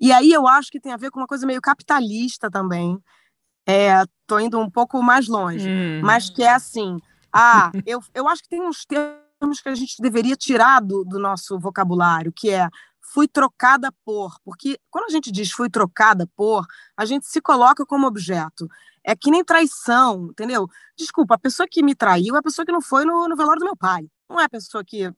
E aí eu acho que tem a ver com uma coisa meio capitalista também. É, tô indo um pouco mais longe, hum. mas que é assim, ah, eu, eu acho que tem uns termos que a gente deveria tirar do, do nosso vocabulário, que é fui trocada por, porque quando a gente diz fui trocada por, a gente se coloca como objeto. É que nem traição, entendeu? Desculpa, a pessoa que me traiu é a pessoa que não foi no, no velório do meu pai. Não é a pessoa que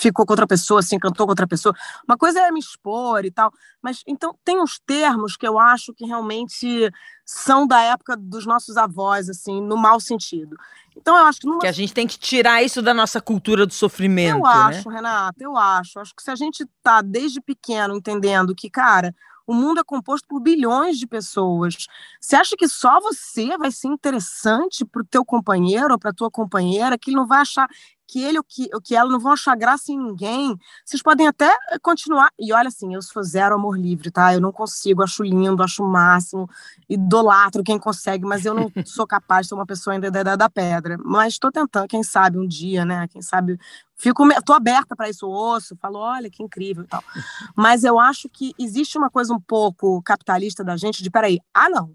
ficou com outra pessoa, se encantou com outra pessoa. Uma coisa é me expor e tal. Mas então tem uns termos que eu acho que realmente são da época dos nossos avós, assim, no mau sentido. Então eu acho que. Numa... Que a gente tem que tirar isso da nossa cultura do sofrimento. Eu acho, né? Renata, eu acho. Acho que se a gente tá desde pequeno entendendo que, cara, O mundo é composto por bilhões de pessoas. Você acha que só você vai ser interessante para o teu companheiro ou para tua companheira, que ele não vai achar que ele ou que, ou que ela não vão achar graça em ninguém. Vocês podem até eh, continuar. E olha assim, eu sou zero amor livre, tá? Eu não consigo, acho lindo, acho máximo, idolatro quem consegue, mas eu não sou capaz de ser uma pessoa ainda da idade da pedra. Mas estou tentando, quem sabe um dia, né? Quem sabe. Fico, tô aberta para isso, osso, falo, olha que incrível e tal. Mas eu acho que existe uma coisa um pouco capitalista da gente de, peraí, ah, não,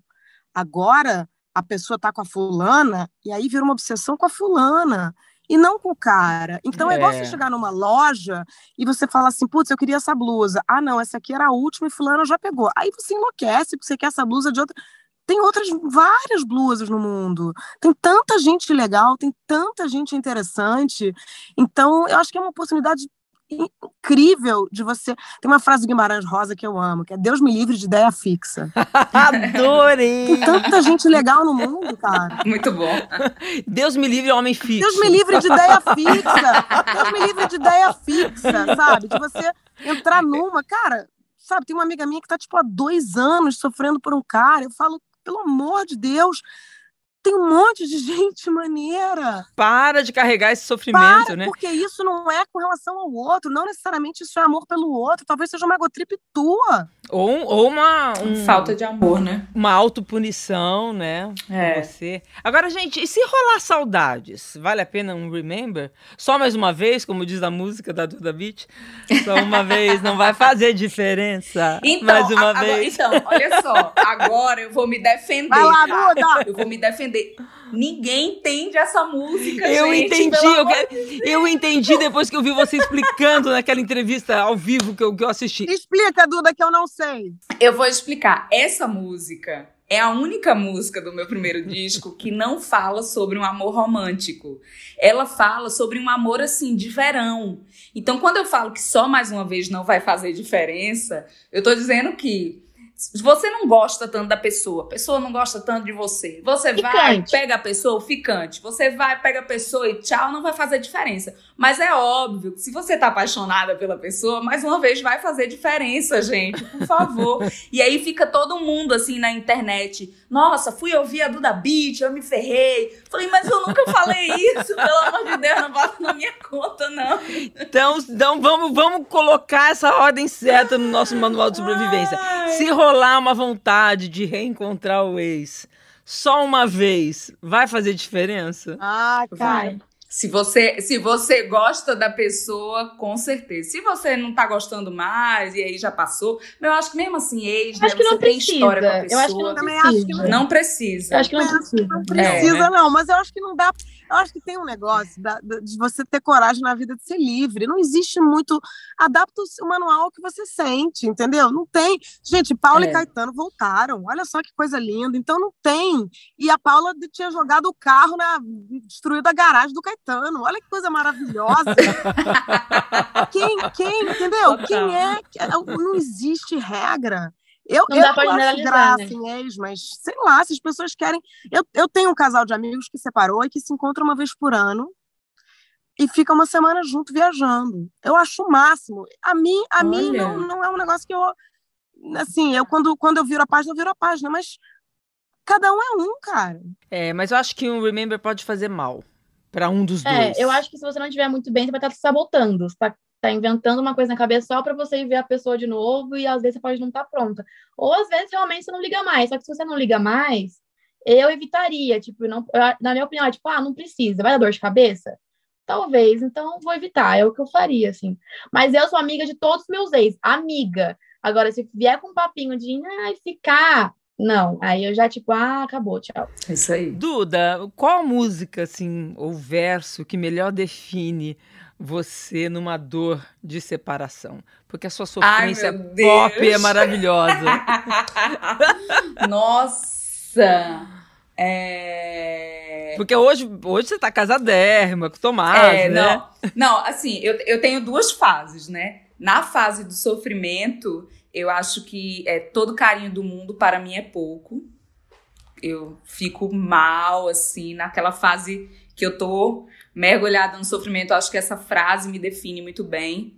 agora a pessoa tá com a fulana e aí vira uma obsessão com a fulana e não com o cara. Então é, é igual você chegar numa loja e você fala assim, putz, eu queria essa blusa. Ah, não, essa aqui era a última e fulano já pegou. Aí você enlouquece porque você quer essa blusa de outra. Tem outras, várias blusas no mundo. Tem tanta gente legal, tem tanta gente interessante. Então, eu acho que é uma oportunidade incrível de você. Tem uma frase do Guimarães Rosa que eu amo, que é Deus me livre de ideia fixa. Adorei! Tem tanta gente legal no mundo, cara. Muito bom. Deus me livre homem fixo. Deus me livre de ideia fixa. Deus me livre de ideia fixa, sabe? De você entrar numa. Cara, sabe, tem uma amiga minha que tá, tipo, há dois anos sofrendo por um cara. Eu falo, pelo amor de Deus, tem um monte de gente maneira. Para de carregar esse sofrimento, Para, né? Porque isso não é com relação ao outro, não necessariamente isso é amor pelo outro, talvez seja uma egotrip tua. Ou, ou uma. Um, Falta de amor, né? Uma autopunição, né? É. Você. Agora, gente, e se rolar saudades? Vale a pena um remember? Só mais uma vez, como diz a música da Duda Beat? Só uma vez, não vai fazer diferença. Então, mais uma agora, vez. então, olha só, agora eu vou me defender. Vai lá? Duda! Eu vou me defender. Ninguém entende essa música, Eu gente, entendi, eu, quero- eu entendi depois que eu vi você explicando naquela entrevista ao vivo que eu, que eu assisti. Explica, Duda, que eu não sei. Eu vou explicar. Essa música é a única música do meu primeiro disco que não fala sobre um amor romântico. Ela fala sobre um amor assim de verão. Então, quando eu falo que só mais uma vez não vai fazer diferença, eu tô dizendo que você não gosta tanto da pessoa, a pessoa não gosta tanto de você, você vai, Ficante. pega a pessoa, o ficante, você vai, pega a pessoa e tchau, não vai fazer diferença. Mas é óbvio que se você tá apaixonada pela pessoa, mais uma vez vai fazer diferença, gente, por favor. e aí fica todo mundo assim na internet. Nossa, fui ouvir a Duda Beat, eu me ferrei. Falei, mas eu nunca falei isso, pelo amor de Deus, não bota na minha conta, não. Então, então vamos, vamos colocar essa ordem certa no nosso manual de sobrevivência. Ai. Se rolar uma vontade de reencontrar o ex só uma vez, vai fazer diferença? Ah, cara. Vai. Se você, se você gosta da pessoa, com certeza. Se você não tá gostando mais e aí já passou, mas eu acho que mesmo assim, ex, né, Acho que você não tem precisa. história com a Eu pessoa. acho que não Também acho que precisa. Não precisa. Eu acho que não Eu acho precisa. Não precisa, né? não, mas eu acho que não dá. Eu acho que tem um negócio da- de você ter coragem na vida de ser livre. Não existe muito. Adapta o manual que você sente, entendeu? Não tem. Gente, Paula É. e Caetano voltaram. Olha só que coisa linda. Então não tem. E a Paula tinha jogado o carro na. destruído a garagem do Caetano. Olha que coisa maravilhosa. quem, quem, entendeu? Quem é? Não existe regra. Eu, Não eu dá pra acho graça né? em ex, mas sei lá, se as pessoas querem. Eu, eu tenho um casal de amigos que separou e que se encontra uma vez por ano e fica uma semana junto viajando. Eu acho o máximo. A mim, a mim não, não é um negócio que eu. Assim, eu quando, quando eu viro a página, eu viro a página, mas cada um é um, cara. É, mas eu acho que um remember pode fazer mal pra um dos É, dois. eu acho que se você não estiver muito bem, você vai estar se sabotando. Você tá, tá inventando uma coisa na cabeça só pra você ver a pessoa de novo e às vezes você pode não estar pronta. Ou às vezes realmente você não liga mais. Só que se você não liga mais, eu evitaria. Tipo, não, eu- na minha opinião, é tipo, ah, não precisa, vai dar dor de cabeça? Talvez, então vou evitar, é o que eu faria, assim. Mas eu sou amiga de todos os meus ex, amiga. Agora, se vier com um papinho de ai, ficar, não. Aí eu já, tipo, ah, acabou, tchau. É Isso aí. Duda, qual a música, assim, ou verso que melhor define você numa dor de separação? Porque a sua Ai, sofrência meu pop é maravilhosa. Nossa! É... Porque hoje, hoje você tá casadérrima com Tomás, É, né? não, não, assim, eu, eu tenho duas fases, né? Na fase do sofrimento, eu acho que é, todo carinho do mundo para mim é pouco. Eu fico mal, assim, naquela fase que eu tô mergulhada no sofrimento. Acho que essa frase me define muito bem.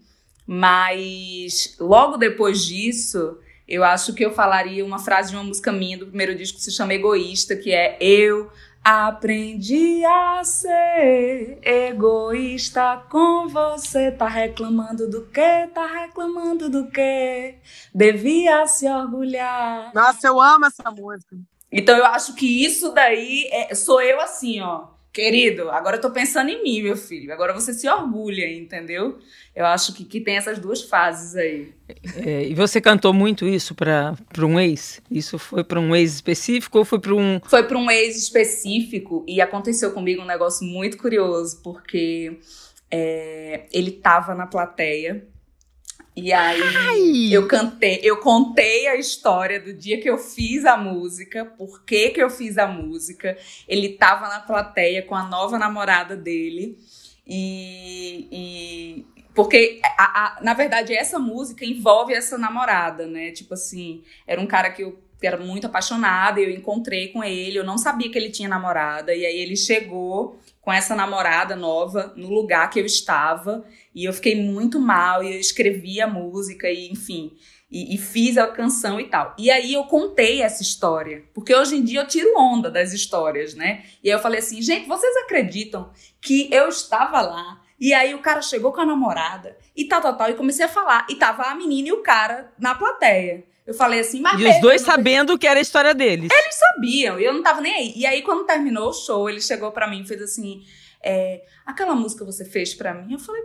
Mas logo depois disso, eu acho que eu falaria uma frase de uma música minha do primeiro disco que se chama Egoísta, que é Eu aprendi a ser egoísta com você. Tá reclamando do quê? Tá reclamando do quê? Devia se orgulhar. Nossa, eu amo essa música. Então eu acho que isso daí é, sou eu assim, ó. Querido, agora eu tô pensando em mim, meu filho. Agora você se orgulha, entendeu? Eu acho que, que tem essas duas fases aí. É, e você cantou muito isso para um ex? Isso foi para um ex específico ou foi para um. Foi para um ex específico e aconteceu comigo um negócio muito curioso, porque é, ele tava na plateia e aí Ai. eu cantei, eu contei a história do dia que eu fiz a música, por que que eu fiz a música. Ele tava na plateia com a nova namorada dele e, e porque a, a, na verdade essa música envolve essa namorada, né? Tipo assim, era um cara que eu era muito apaixonada, eu encontrei com ele, eu não sabia que ele tinha namorada e aí ele chegou com essa namorada nova no lugar que eu estava e eu fiquei muito mal e eu escrevi a música e enfim e, e, fiz a canção e tal. E aí eu contei essa história, porque hoje em dia eu tiro onda das histórias, né? E aí eu falei assim, gente, vocês acreditam que eu estava lá e aí o cara chegou com a namorada e tal, tal, tal, e comecei a falar. E tava a menina e o cara na plateia. Eu falei assim, mas. E os dois sabendo que era a história deles. Eles sabiam, eu não tava nem aí. E aí, quando terminou o show, ele chegou para mim e fez assim: é, aquela música você fez para mim? Eu falei,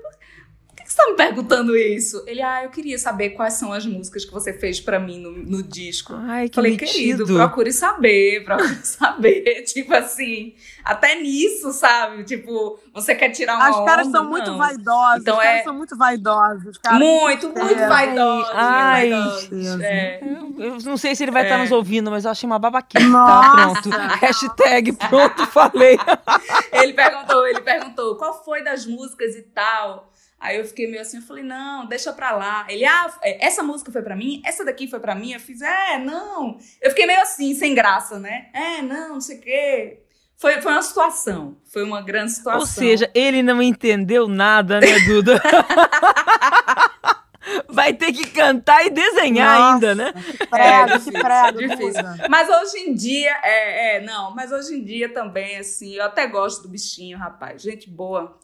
que você tá me perguntando isso? Ele, ah, eu queria saber quais são as músicas que você fez para mim no, no, disco. Ai, que Falei, metido. querido, procure saber, procure saber. tipo assim, até nisso, sabe? Tipo, você quer tirar uma As caras são muito vaidosos. Então, os caras é... são muito vaidosos. Cara. Muito, muito vaidosos. Ai, vaidosos. É. Eu não sei se ele vai é. estar nos ouvindo, mas eu achei uma babaquinha. Tá, pronto. Hashtag pronto, falei. ele perguntou, ele perguntou, qual foi das músicas e tal? Aí eu fiquei meio assim, eu falei, não, deixa pra lá. Ele, ah, é, essa música foi pra mim, essa daqui foi pra mim. Eu fiz, é, não. Eu fiquei meio assim, sem graça, né? É, não, não sei o quê. Foi, foi uma situação, foi uma grande situação. Ou seja, ele não entendeu nada, né, Duda? Vai ter que cantar e desenhar Nossa, ainda, né? Que prego, é, que prego. Difícil. Mas hoje em dia, é, é, não, mas hoje em dia também, assim, eu até gosto do bichinho, rapaz. Gente boa.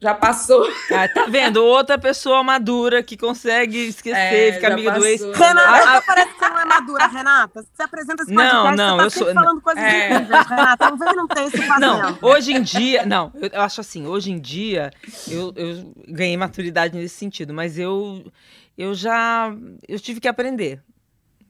Já passou. Ah, tá vendo? Outra pessoa madura que consegue esquecer, é, ficar amiga passou, do ex. Renata, a... parece que você não é madura, Renata. Você apresenta esse podcast, não, não, você tá eu sou falando coisas é. incríveis, Renata. Não vem não tem esse fazendo. Não, hoje em dia, não, eu, eu acho assim, hoje em dia eu, eu ganhei maturidade nesse sentido, mas eu eu já eu tive que aprender.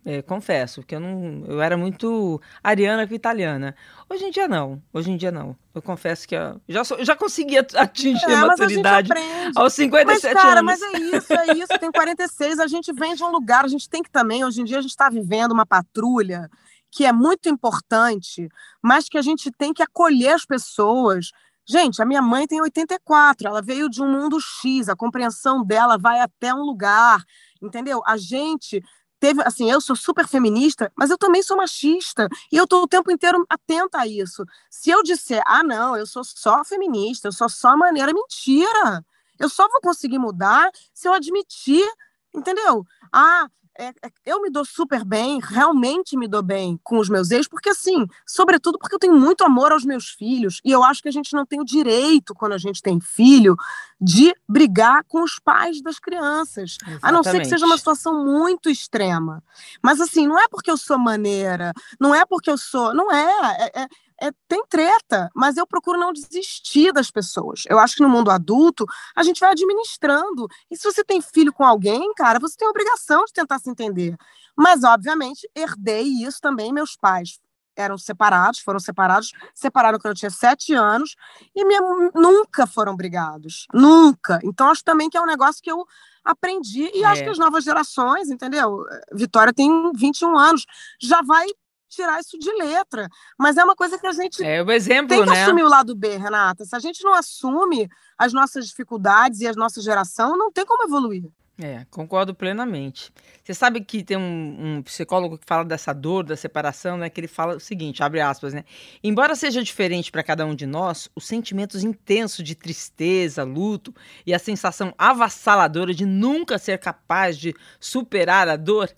É, confesso, que eu não. Eu era muito ariana com italiana. Hoje em dia não. Hoje em dia não. Eu confesso que eu já, sou, já consegui atingir é, a maturidade a aos 57 mas, cara, anos. Mas é isso, é isso. Tem 46, a gente vem de um lugar, a gente tem que também. Hoje em dia a gente está vivendo uma patrulha que é muito importante, mas que a gente tem que acolher as pessoas. Gente, a minha mãe tem 84, ela veio de um mundo X, a compreensão dela vai até um lugar, entendeu? A gente teve, assim, eu sou super feminista, mas eu também sou machista, e eu estou o tempo inteiro atenta a isso. Se eu disser, ah, não, eu sou só feminista, eu sou só maneira, mentira! Eu só vou conseguir mudar se eu admitir, entendeu? Ah, é, é, eu me dou super bem, realmente me dou bem com os meus ex, porque assim, sobretudo porque eu tenho muito amor aos meus filhos, e eu acho que a gente não tem o direito, quando a gente tem filho, de brigar com os pais das crianças. Exatamente. A não ser que seja uma situação muito extrema. Mas assim, não é porque eu sou maneira, não é porque eu sou. Não é. é, é é, tem treta, mas eu procuro não desistir das pessoas. Eu acho que no mundo adulto a gente vai administrando. E se você tem filho com alguém, cara, você tem a obrigação de tentar se entender. Mas, obviamente, herdei isso também. Meus pais eram separados, foram separados, separaram quando eu tinha sete anos, e minha, nunca foram brigados. Nunca. Então, acho também que é um negócio que eu aprendi e é. acho que as novas gerações, entendeu? Vitória tem 21 anos, já vai tirar isso de letra. Mas é uma coisa que a gente é o exemplo, tem que né? assumir o lado B, Renata. Se a gente não assume as nossas dificuldades e a nossa geração, não tem como evoluir. É, concordo plenamente. Você sabe que tem um, um, psicólogo que fala dessa dor, da separação, né? Que ele fala o seguinte, abre aspas, né? Embora seja diferente para cada um de nós, os sentimentos intensos de tristeza, luto e a sensação avassaladora de nunca ser capaz de superar a dor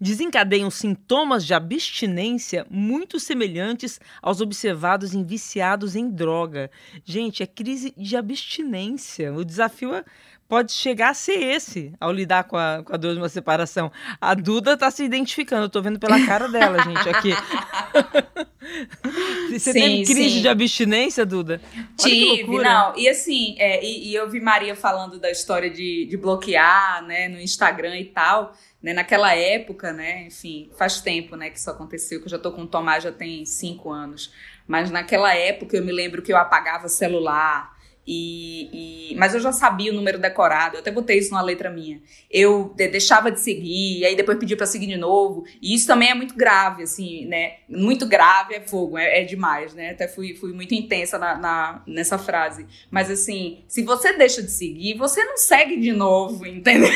desencadeiam sintomas de abstinência muito semelhantes aos observados em viciados em droga. Gente, é crise de abstinência. O desafio é pode chegar a ser esse ao lidar com a, com a dor de uma separação. A Duda está se identificando, eu tô vendo pela cara dela, gente, aqui. Você sim, teve crise sim. de abstinência, Duda? Tive, não. E assim, é, e, e, eu vi Maria falando da história de, de bloquear, né, no Instagram e tal. Né, naquela época, né, enfim, faz tempo, né, que isso aconteceu, que eu já tô com o Tomás já tem cinco anos. Mas naquela época eu me lembro que eu apagava celular, e, e, mas eu já sabia o número decorado, eu até botei isso numa letra minha. Eu de, deixava de seguir, e aí depois pedia para seguir de novo. E isso também é muito grave, assim, né? Muito grave é fogo, é, é demais, né? Até fui, fui muito intensa na, na, nessa frase. Mas assim, se você deixa de seguir, você não segue de novo, entendeu?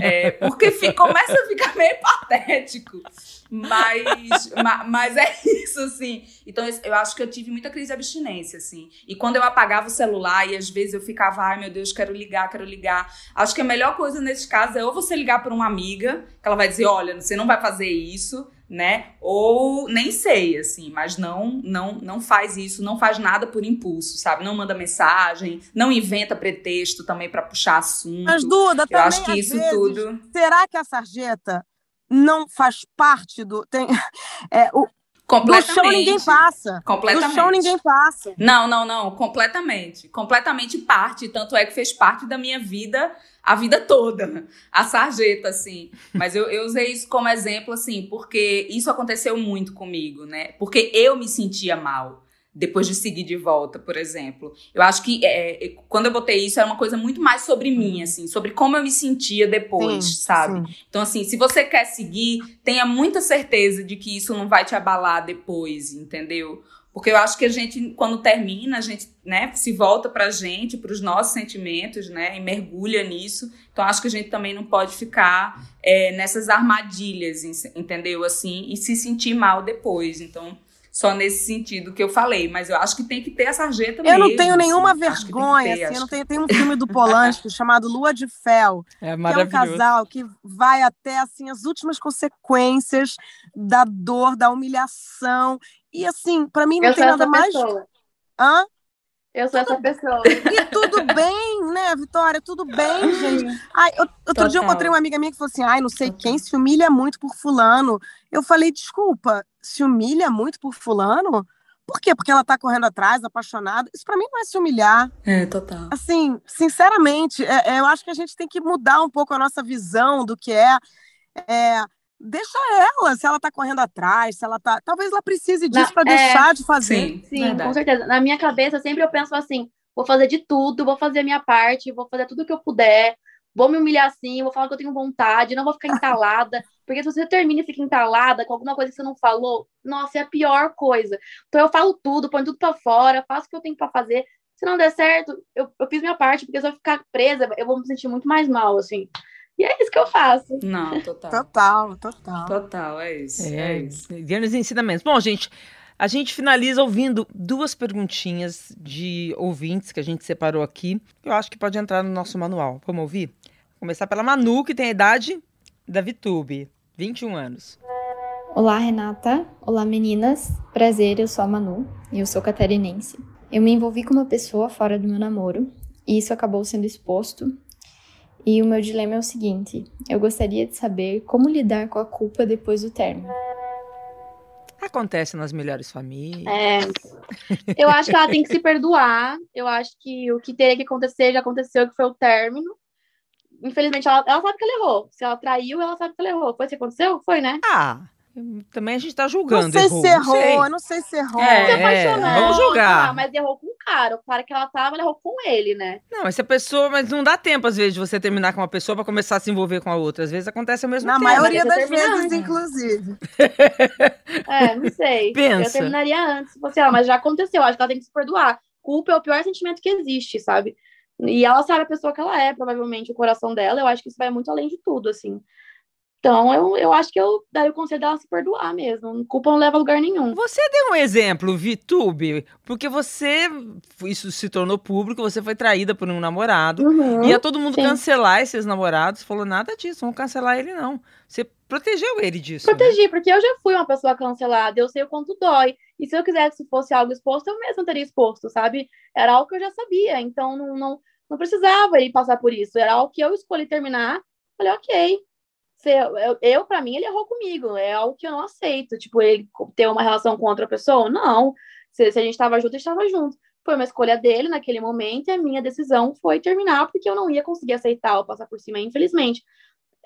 É. É, porque fica, começa a ficar meio patético. Mas, ma, mas é isso, assim. Então, eu acho que eu tive muita crise de abstinência, assim. E quando eu apagava o celular e às vezes eu ficava, ai meu Deus, quero ligar, quero ligar. Acho que a melhor coisa nesse caso é ou você ligar para uma amiga, que ela vai dizer, olha, você não vai fazer isso, né? Ou nem sei, assim, mas não, não, não faz isso, não faz nada por impulso, sabe? Não manda mensagem, não inventa pretexto também para puxar assunto. Mas Duda, eu também, acho que isso vezes, tudo. Será que a sarjeta não faz parte do. Tem, é, o, Completamente. Do chão ninguém passa. Completamente. Do chão ninguém passa. Não, não, não. Completamente. Completamente parte. Tanto é que fez parte da minha vida a vida toda. A sarjeta, assim. Mas eu, eu usei isso como exemplo, assim, porque isso aconteceu muito comigo, né? Porque eu me sentia mal depois de seguir de volta, por exemplo. Eu acho que é, é, quando eu botei isso, era uma coisa muito mais sobre mim, uhum. assim, sobre como eu me sentia depois, sim, sabe? Sim. Então, assim, se você quer seguir, tenha muita certeza de que isso não vai te abalar depois, entendeu? Porque eu acho que a gente, quando termina, a gente né, se volta pra gente, para os nossos sentimentos, né, e mergulha nisso. Então, acho que a gente também não pode ficar é, nessas armadilhas, entendeu? Assim, e se sentir mal depois. Então, só nesse sentido que eu falei, mas eu acho que tem que ter a sarjeta eu mesmo. Eu não tenho nenhuma assim, vergonha, ter, assim, eu não tenho, tem um filme do Polanski chamado Lua de Fel, é que é um casal que vai até assim as últimas consequências da dor, da humilhação, e assim, para mim não eu tem nada mais pessoa. Hã? Eu sou tudo... essa pessoa. E tudo bem, né, Vitória? Tudo bem, gente. Ai, eu, outro Total. dia eu encontrei uma amiga minha que falou assim: ai, não sei quem se humilha muito por fulano. Eu falei, desculpa, se humilha muito por fulano? Por quê? Porque ela tá correndo atrás, apaixonada. Isso para mim não é se humilhar. É, total. Assim, sinceramente, é, é, eu acho que a gente tem que mudar um pouco a nossa visão do que é, é deixa ela, se ela tá correndo atrás, se ela tá. Talvez ela precise disso para é, deixar de fazer. Sim, sim com certeza. Na minha cabeça, sempre eu penso assim: vou fazer de tudo, vou fazer a minha parte, vou fazer tudo que eu puder, vou me humilhar assim, vou falar que eu tenho vontade, não vou ficar entalada. Porque se você termina e fica entalada com alguma coisa que você não falou, nossa, é a pior coisa. Então eu falo tudo, ponho tudo para fora, faço o que eu tenho para fazer. Se não der certo, eu, eu fiz minha parte, porque se eu ficar presa, eu vou me sentir muito mais mal, assim. E é isso que eu faço. Não, total. Total, total. Total, é isso. É, é isso. Grandes ensinamentos. Bom, gente, a gente finaliza ouvindo duas perguntinhas de ouvintes que a gente separou aqui. Eu acho que pode entrar no nosso manual. Vamos ouvir? Vou começar pela Manu, que tem a idade da Vitube, 21 anos. Olá, Renata. Olá, meninas. Prazer, eu sou a Manu e eu sou catarinense. Eu me envolvi com uma pessoa fora do meu namoro e isso acabou sendo exposto e o meu dilema é o seguinte: eu gostaria de saber como lidar com a culpa depois do término. Acontece nas melhores famílias. É. Eu acho que ela tem que se perdoar. Eu acho que o que teria que acontecer já aconteceu, que foi o término. Infelizmente, ela, ela sabe que ela errou. Se ela traiu, ela sabe que ela errou. Foi o que aconteceu? Foi, né? Ah, também a gente tá julgando. Não sei errou, se errou, não não sei se errou. É, é, vamos julgar. Ah, mas errou com o cara. O cara que ela tava, ela errou com ele, né? Não, essa pessoa, mas não dá tempo, às vezes, de você terminar com uma pessoa pra começar a se envolver com a outra. Às vezes acontece ao mesmo Na tempo. Na maioria das vezes, inclusive. é, não sei. Pensa. Eu terminaria antes, você, ah, mas já aconteceu, acho que ela tem que se perdoar. Culpa é o pior sentimento que existe, sabe? E ela sabe a pessoa que ela é, provavelmente, o coração dela. Eu acho que isso vai muito além de tudo, assim. Então, eu, eu acho que eu daria o conselho dela se perdoar mesmo. Culpa não leva a lugar nenhum. Você deu um exemplo, Vitube, porque você, isso se tornou público, você foi traída por um namorado. Uhum, ia todo mundo sim. cancelar esses namorados. Falou nada disso, vamos cancelar ele não. Você protegeu ele disso. Protegi, né? porque eu já fui uma pessoa cancelada, eu sei o quanto dói. E se eu quisesse que fosse algo exposto, eu mesma teria exposto, sabe? Era algo que eu já sabia, então não, não, não precisava ele passar por isso. Era algo que eu escolhi terminar. Falei, ok. Se eu, eu, eu para mim, ele errou comigo. É algo que eu não aceito. Tipo, ele ter uma relação com outra pessoa? Não. Se, se a gente estava junto, estava junto. Foi uma escolha dele naquele momento e a minha decisão foi terminar porque eu não ia conseguir aceitar ou passar por cima, infelizmente.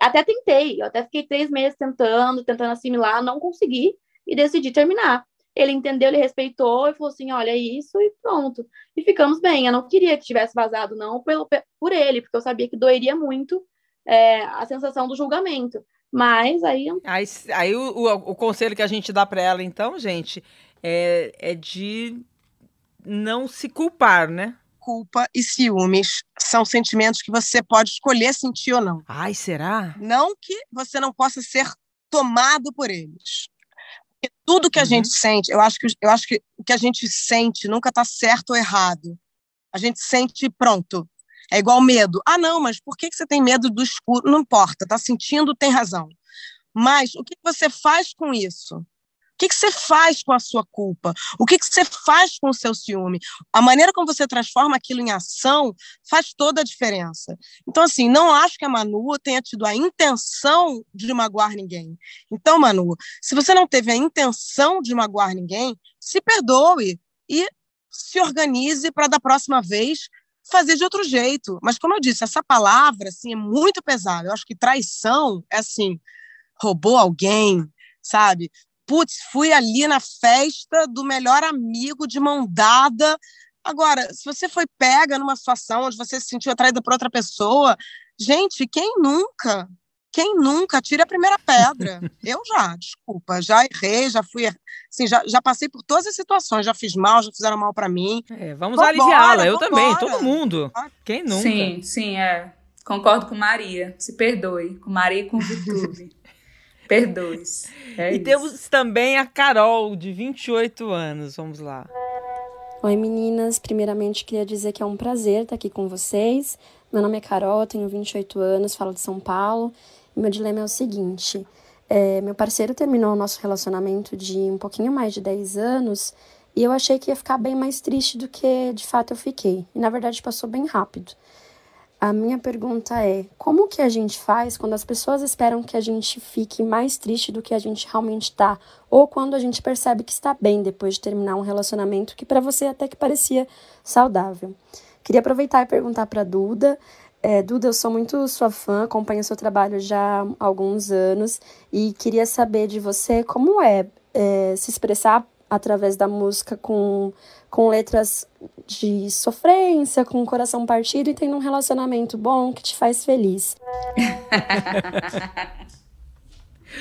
Até tentei, eu até fiquei três meses tentando, tentando assimilar, não consegui e decidi terminar. Ele entendeu, ele respeitou e falou assim: olha, é isso e pronto. E ficamos bem. Eu não queria que tivesse vazado, não, pelo, por ele, porque eu sabia que doeria muito é, a sensação do julgamento. Mas aí. Aí, aí o, o, o conselho que a gente dá para ela, então, gente, é, é de não se culpar, né? Culpa e ciúmes são sentimentos que você pode escolher sentir ou não. Ai, será? Não que você não possa ser tomado por eles. Porque tudo que a uhum. gente sente, eu acho que, eu acho que o que a gente sente nunca está certo ou errado. A gente sente pronto. É igual medo. Ah, não, mas por que você tem medo do escuro? Não importa, tá sentindo, tem razão. Mas o que você faz com isso? O que, que você faz com a sua culpa? O que, que você faz com o seu ciúme? A maneira como você transforma aquilo em ação faz toda a diferença. Então, assim, não acho que a Manu tenha tido a intenção de magoar ninguém. Então, Manu, se você não teve a intenção de magoar ninguém, se perdoe e se organize para da próxima vez fazer de outro jeito. Mas, como eu disse, essa palavra assim, é muito pesada. Eu acho que traição é assim, roubou alguém, sabe? Putz, fui ali na festa do melhor amigo de mão dada. Agora, se você foi pega numa situação onde você se sentiu atraída por outra pessoa, gente, quem nunca? Quem nunca tira a primeira pedra? Eu já, desculpa, já errei, já fui, assim, já, já passei por todas as situações, já fiz mal, já fizeram mal para mim. É, vamos aliviá-la, eu também, todo mundo. Quem nunca? Sim, sim, é. Concordo com Maria. Se perdoe, com Maria e com Vitube. perdoe É e isso. temos também a Carol, de 28 anos. Vamos lá. Oi meninas, primeiramente queria dizer que é um prazer estar aqui com vocês. Meu nome é Carol, tenho 28 anos, falo de São Paulo. E meu dilema é o seguinte: é, meu parceiro terminou o nosso relacionamento de um pouquinho mais de 10 anos e eu achei que ia ficar bem mais triste do que de fato eu fiquei. E na verdade passou bem rápido. A minha pergunta é: como que a gente faz quando as pessoas esperam que a gente fique mais triste do que a gente realmente está, ou quando a gente percebe que está bem depois de terminar um relacionamento que para você até que parecia saudável? Queria aproveitar e perguntar para Duda. É, Duda, eu sou muito sua fã, acompanho seu trabalho já há alguns anos e queria saber de você como é, é se expressar através da música com, com letras de sofrência, com o coração partido e tendo um relacionamento bom que te faz feliz.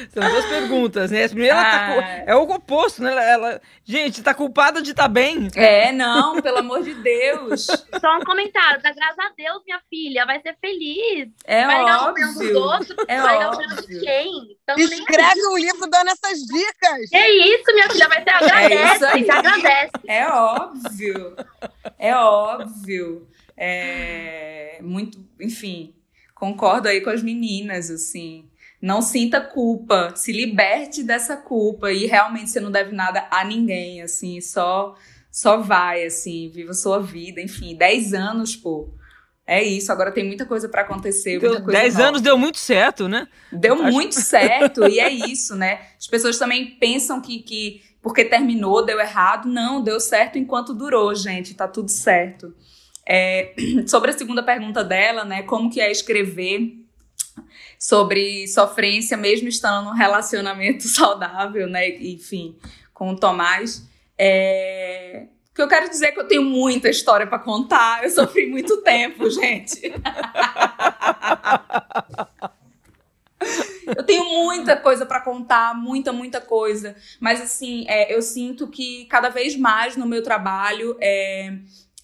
São duas perguntas, né? A primeira tá ah. tá, é o oposto, né? Ela, ela, gente, tá culpada de estar tá bem. É, não, pelo amor de Deus. Só um comentário, tá graças a Deus, minha filha, vai ser feliz. É vai óbvio. Dos outros, é vai óbvio. de quem? Então, Escreve um livro dando essas dicas. Que isso, minha filha, vai ser agradece, é agradece. É óbvio. É óbvio. É muito, enfim, concordo aí com as meninas, assim não sinta culpa, se liberte dessa culpa e realmente você não deve nada a ninguém, assim, só só vai, assim, viva a sua vida, enfim, 10 anos, pô. É isso, agora tem muita coisa para acontecer. Deu, 10 anos deu muito certo, né? Deu Acho... muito certo, e é isso, né? As pessoas também pensam que, que porque terminou deu errado. Não, deu certo enquanto durou, gente, tá tudo certo. É, sobre a segunda pergunta dela, né? Como que é escrever sobre sofrência, mesmo estando num relacionamento saudável, né? Enfim, com o Tomás. É... O que eu quero dizer é que eu tenho muita história para contar. Eu sofri muito tempo, gente. eu tenho muita coisa para contar, muita, muita coisa. Mas, assim, é, eu sinto que cada vez mais no meu trabalho. É,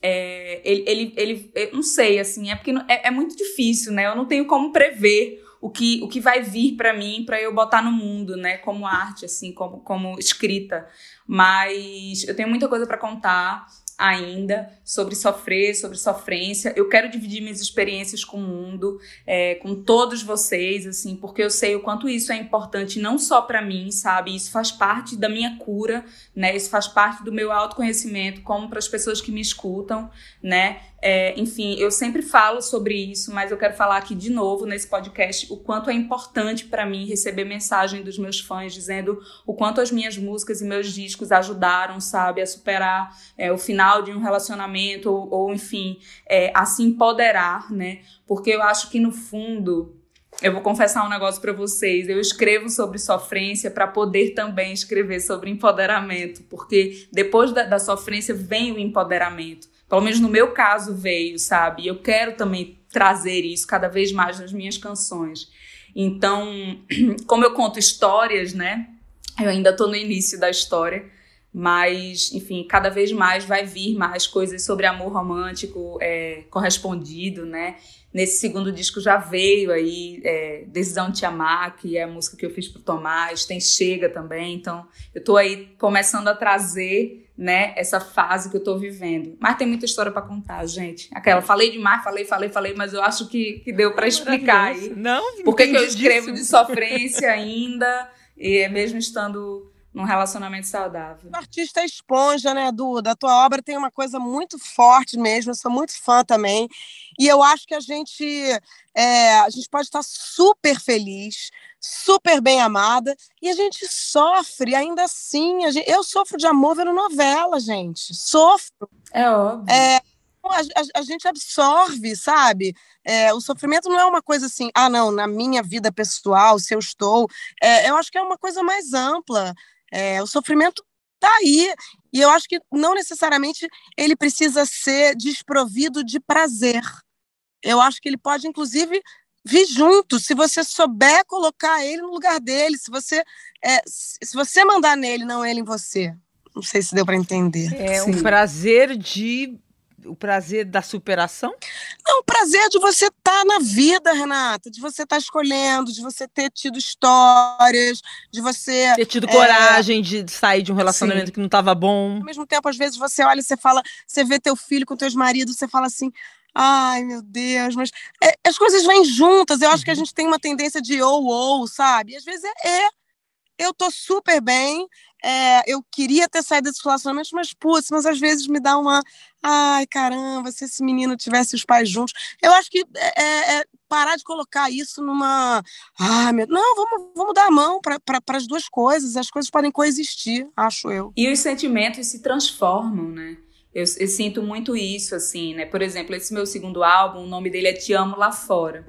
é, ele, ele, ele, não sei, assim, é porque é, é muito difícil, né? Eu não tenho como prever o que, o que vai vir para mim para eu botar no mundo, né, como arte assim, como como escrita. Mas eu tenho muita coisa para contar. Ainda sobre sofrer, sobre sofrência. Eu quero dividir minhas experiências com o mundo, é, com todos vocês, assim, porque eu sei o quanto isso é importante não só para mim, sabe? Isso faz parte da minha cura, né? Isso faz parte do meu autoconhecimento, como para as pessoas que me escutam, né? É, enfim, eu sempre falo sobre isso, mas eu quero falar aqui de novo nesse podcast o quanto é importante para mim receber mensagem dos meus fãs dizendo o quanto as minhas músicas e meus discos ajudaram, sabe, a superar é, o final de um relacionamento ou, ou enfim, é, a se empoderar, né? Porque eu acho que no fundo eu vou confessar um negócio para vocês. Eu escrevo sobre sofrência para poder também escrever sobre empoderamento, porque depois da, da, sofrência vem o empoderamento. Pelo menos no meu caso veio, sabe? Eu quero também trazer isso cada vez mais nas minhas canções. Então, como eu conto histórias, né? Eu ainda estou no início da história, mas, enfim, cada vez mais vai vir mais coisas sobre amor romântico é, correspondido, né? Nesse segundo disco já veio aí é, Decisão de Te Amar, que é a música que eu fiz pro Tomás, tem Chega também, então eu tô aí começando a trazer, né, essa fase que eu tô vivendo. Mas tem muita história para contar, gente. Aquela, falei demais, falei, falei, falei, mas eu acho que, que deu para explicar aí. Não, Por que eu escrevo disso. de sofrência ainda, e mesmo estando num relacionamento saudável. O artista é esponja, né, Duda? A tua obra tem uma coisa muito forte mesmo, eu sou muito fã também. E eu acho que a gente, é, a gente pode estar super feliz, super bem amada, e a gente sofre ainda assim. Gente, eu sofro de amor vendo novela, gente. Sofro. É óbvio. É, a, a, a, gente absorve, sabe? É, o sofrimento não é uma coisa assim, ah, não, na minha vida pessoal, se eu estou. É, eu acho que é uma coisa mais ampla. É, o sofrimento está aí. E eu acho que não necessariamente ele precisa ser desprovido de prazer. Eu acho que ele pode, inclusive, vir junto, se você souber colocar ele no lugar dele, se você, é, se você mandar nele, não ele em você. Não sei se deu para entender. É Sim. um prazer de o prazer da superação? Não, o prazer de você estar tá na vida, Renata, de você estar tá escolhendo, de você ter tido histórias, de você. Ter tido é... coragem de sair de um relacionamento Sim. que não estava bom. Ao mesmo tempo, às vezes, você olha e você fala, você vê teu filho com teus maridos, você fala assim. Ai, meu Deus, mas é, as coisas vêm juntas. Eu acho que a uhum. gente tem uma tendência de ou ou, sabe? E às vezes é, é eu tô super bem, é, eu queria ter saído desses relacionamentos, mas, putz, mas às vezes me dá uma. Ai, caramba, se esse menino tivesse os pais juntos. Eu acho que é, é, parar de colocar isso numa. Ai, meu. Não, vamos, vamos dar a mão para as duas coisas. As coisas podem coexistir, acho eu. E os sentimentos se transformam, né? Eu, eu sinto muito isso, assim, né? Por exemplo, esse meu segundo álbum, o nome dele é Te Amo Lá Fora.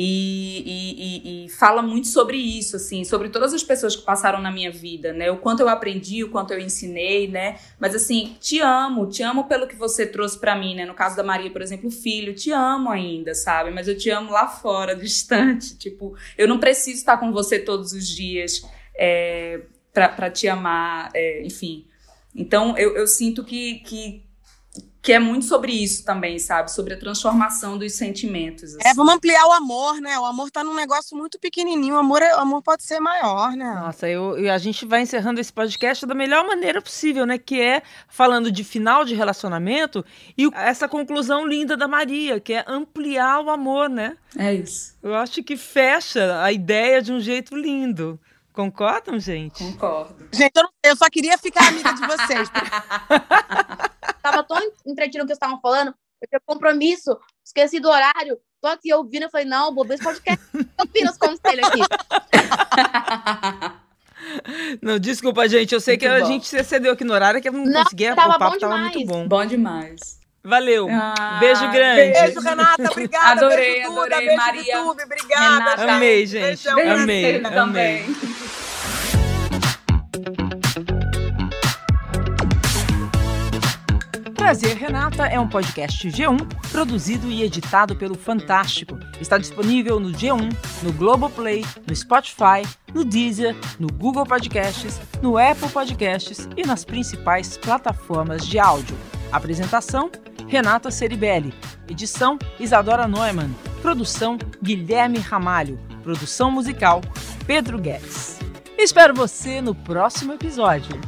E, e, e, fala muito sobre isso, assim, sobre todas as pessoas que passaram na minha vida, né? O quanto eu aprendi, o quanto eu ensinei, né? Mas assim, te amo, te amo pelo que você trouxe para mim, né? No caso da Maria, por exemplo, filho, te amo ainda, sabe? Mas eu te amo lá fora, distante. Tipo, eu não preciso estar com você todos os dias é, para te amar, é, enfim. Então, eu, eu sinto que, que que é muito sobre isso também, sabe? Sobre a transformação dos sentimentos. Assim. É, vamos ampliar o amor, né? O amor tá num negócio muito pequenininho, o amor, é, o amor pode ser maior, né? Nossa, eu, eu, a gente vai encerrando esse podcast da melhor maneira possível, né? Que é falando de final de relacionamento e essa conclusão linda da Maria, que é ampliar o amor, né? É isso. Eu acho que fecha a ideia de um jeito lindo. Concordam, gente? Concordo. Gente, eu, não, eu só queria ficar amiga de vocês. Tava tão entretido no que vocês estavam falando, eu tinha compromisso, esqueci do horário, tô aqui ouvindo, eu falei, não, bobo, esse podcast, ouvindo os conselhos aqui. Não, desculpa, gente. Eu sei muito que bom. a gente se excedeu aqui no horário, que eu não, não conseguia. Tava o papo bom tava muito bom. Bom demais. Valeu. Ah, beijo grande. Beijo, Renata. Obrigada. Adorei, beijo, adorei. Beijo, Maria. YouTube. Obrigada. Renata. Amei, gente. Beijão amei, amei. Também. Prazer Renata é um podcast G1 produzido e editado pelo Fantástico. Está disponível no G1, no Globoplay, no Spotify, no Deezer, no Google Podcasts, no Apple Podcasts e nas principais plataformas de áudio. Apresentação: Renata Ceribelli. Edição: Isadora Neumann. Produção: Guilherme Ramalho. Produção musical: Pedro Guedes. Espero você no próximo episódio.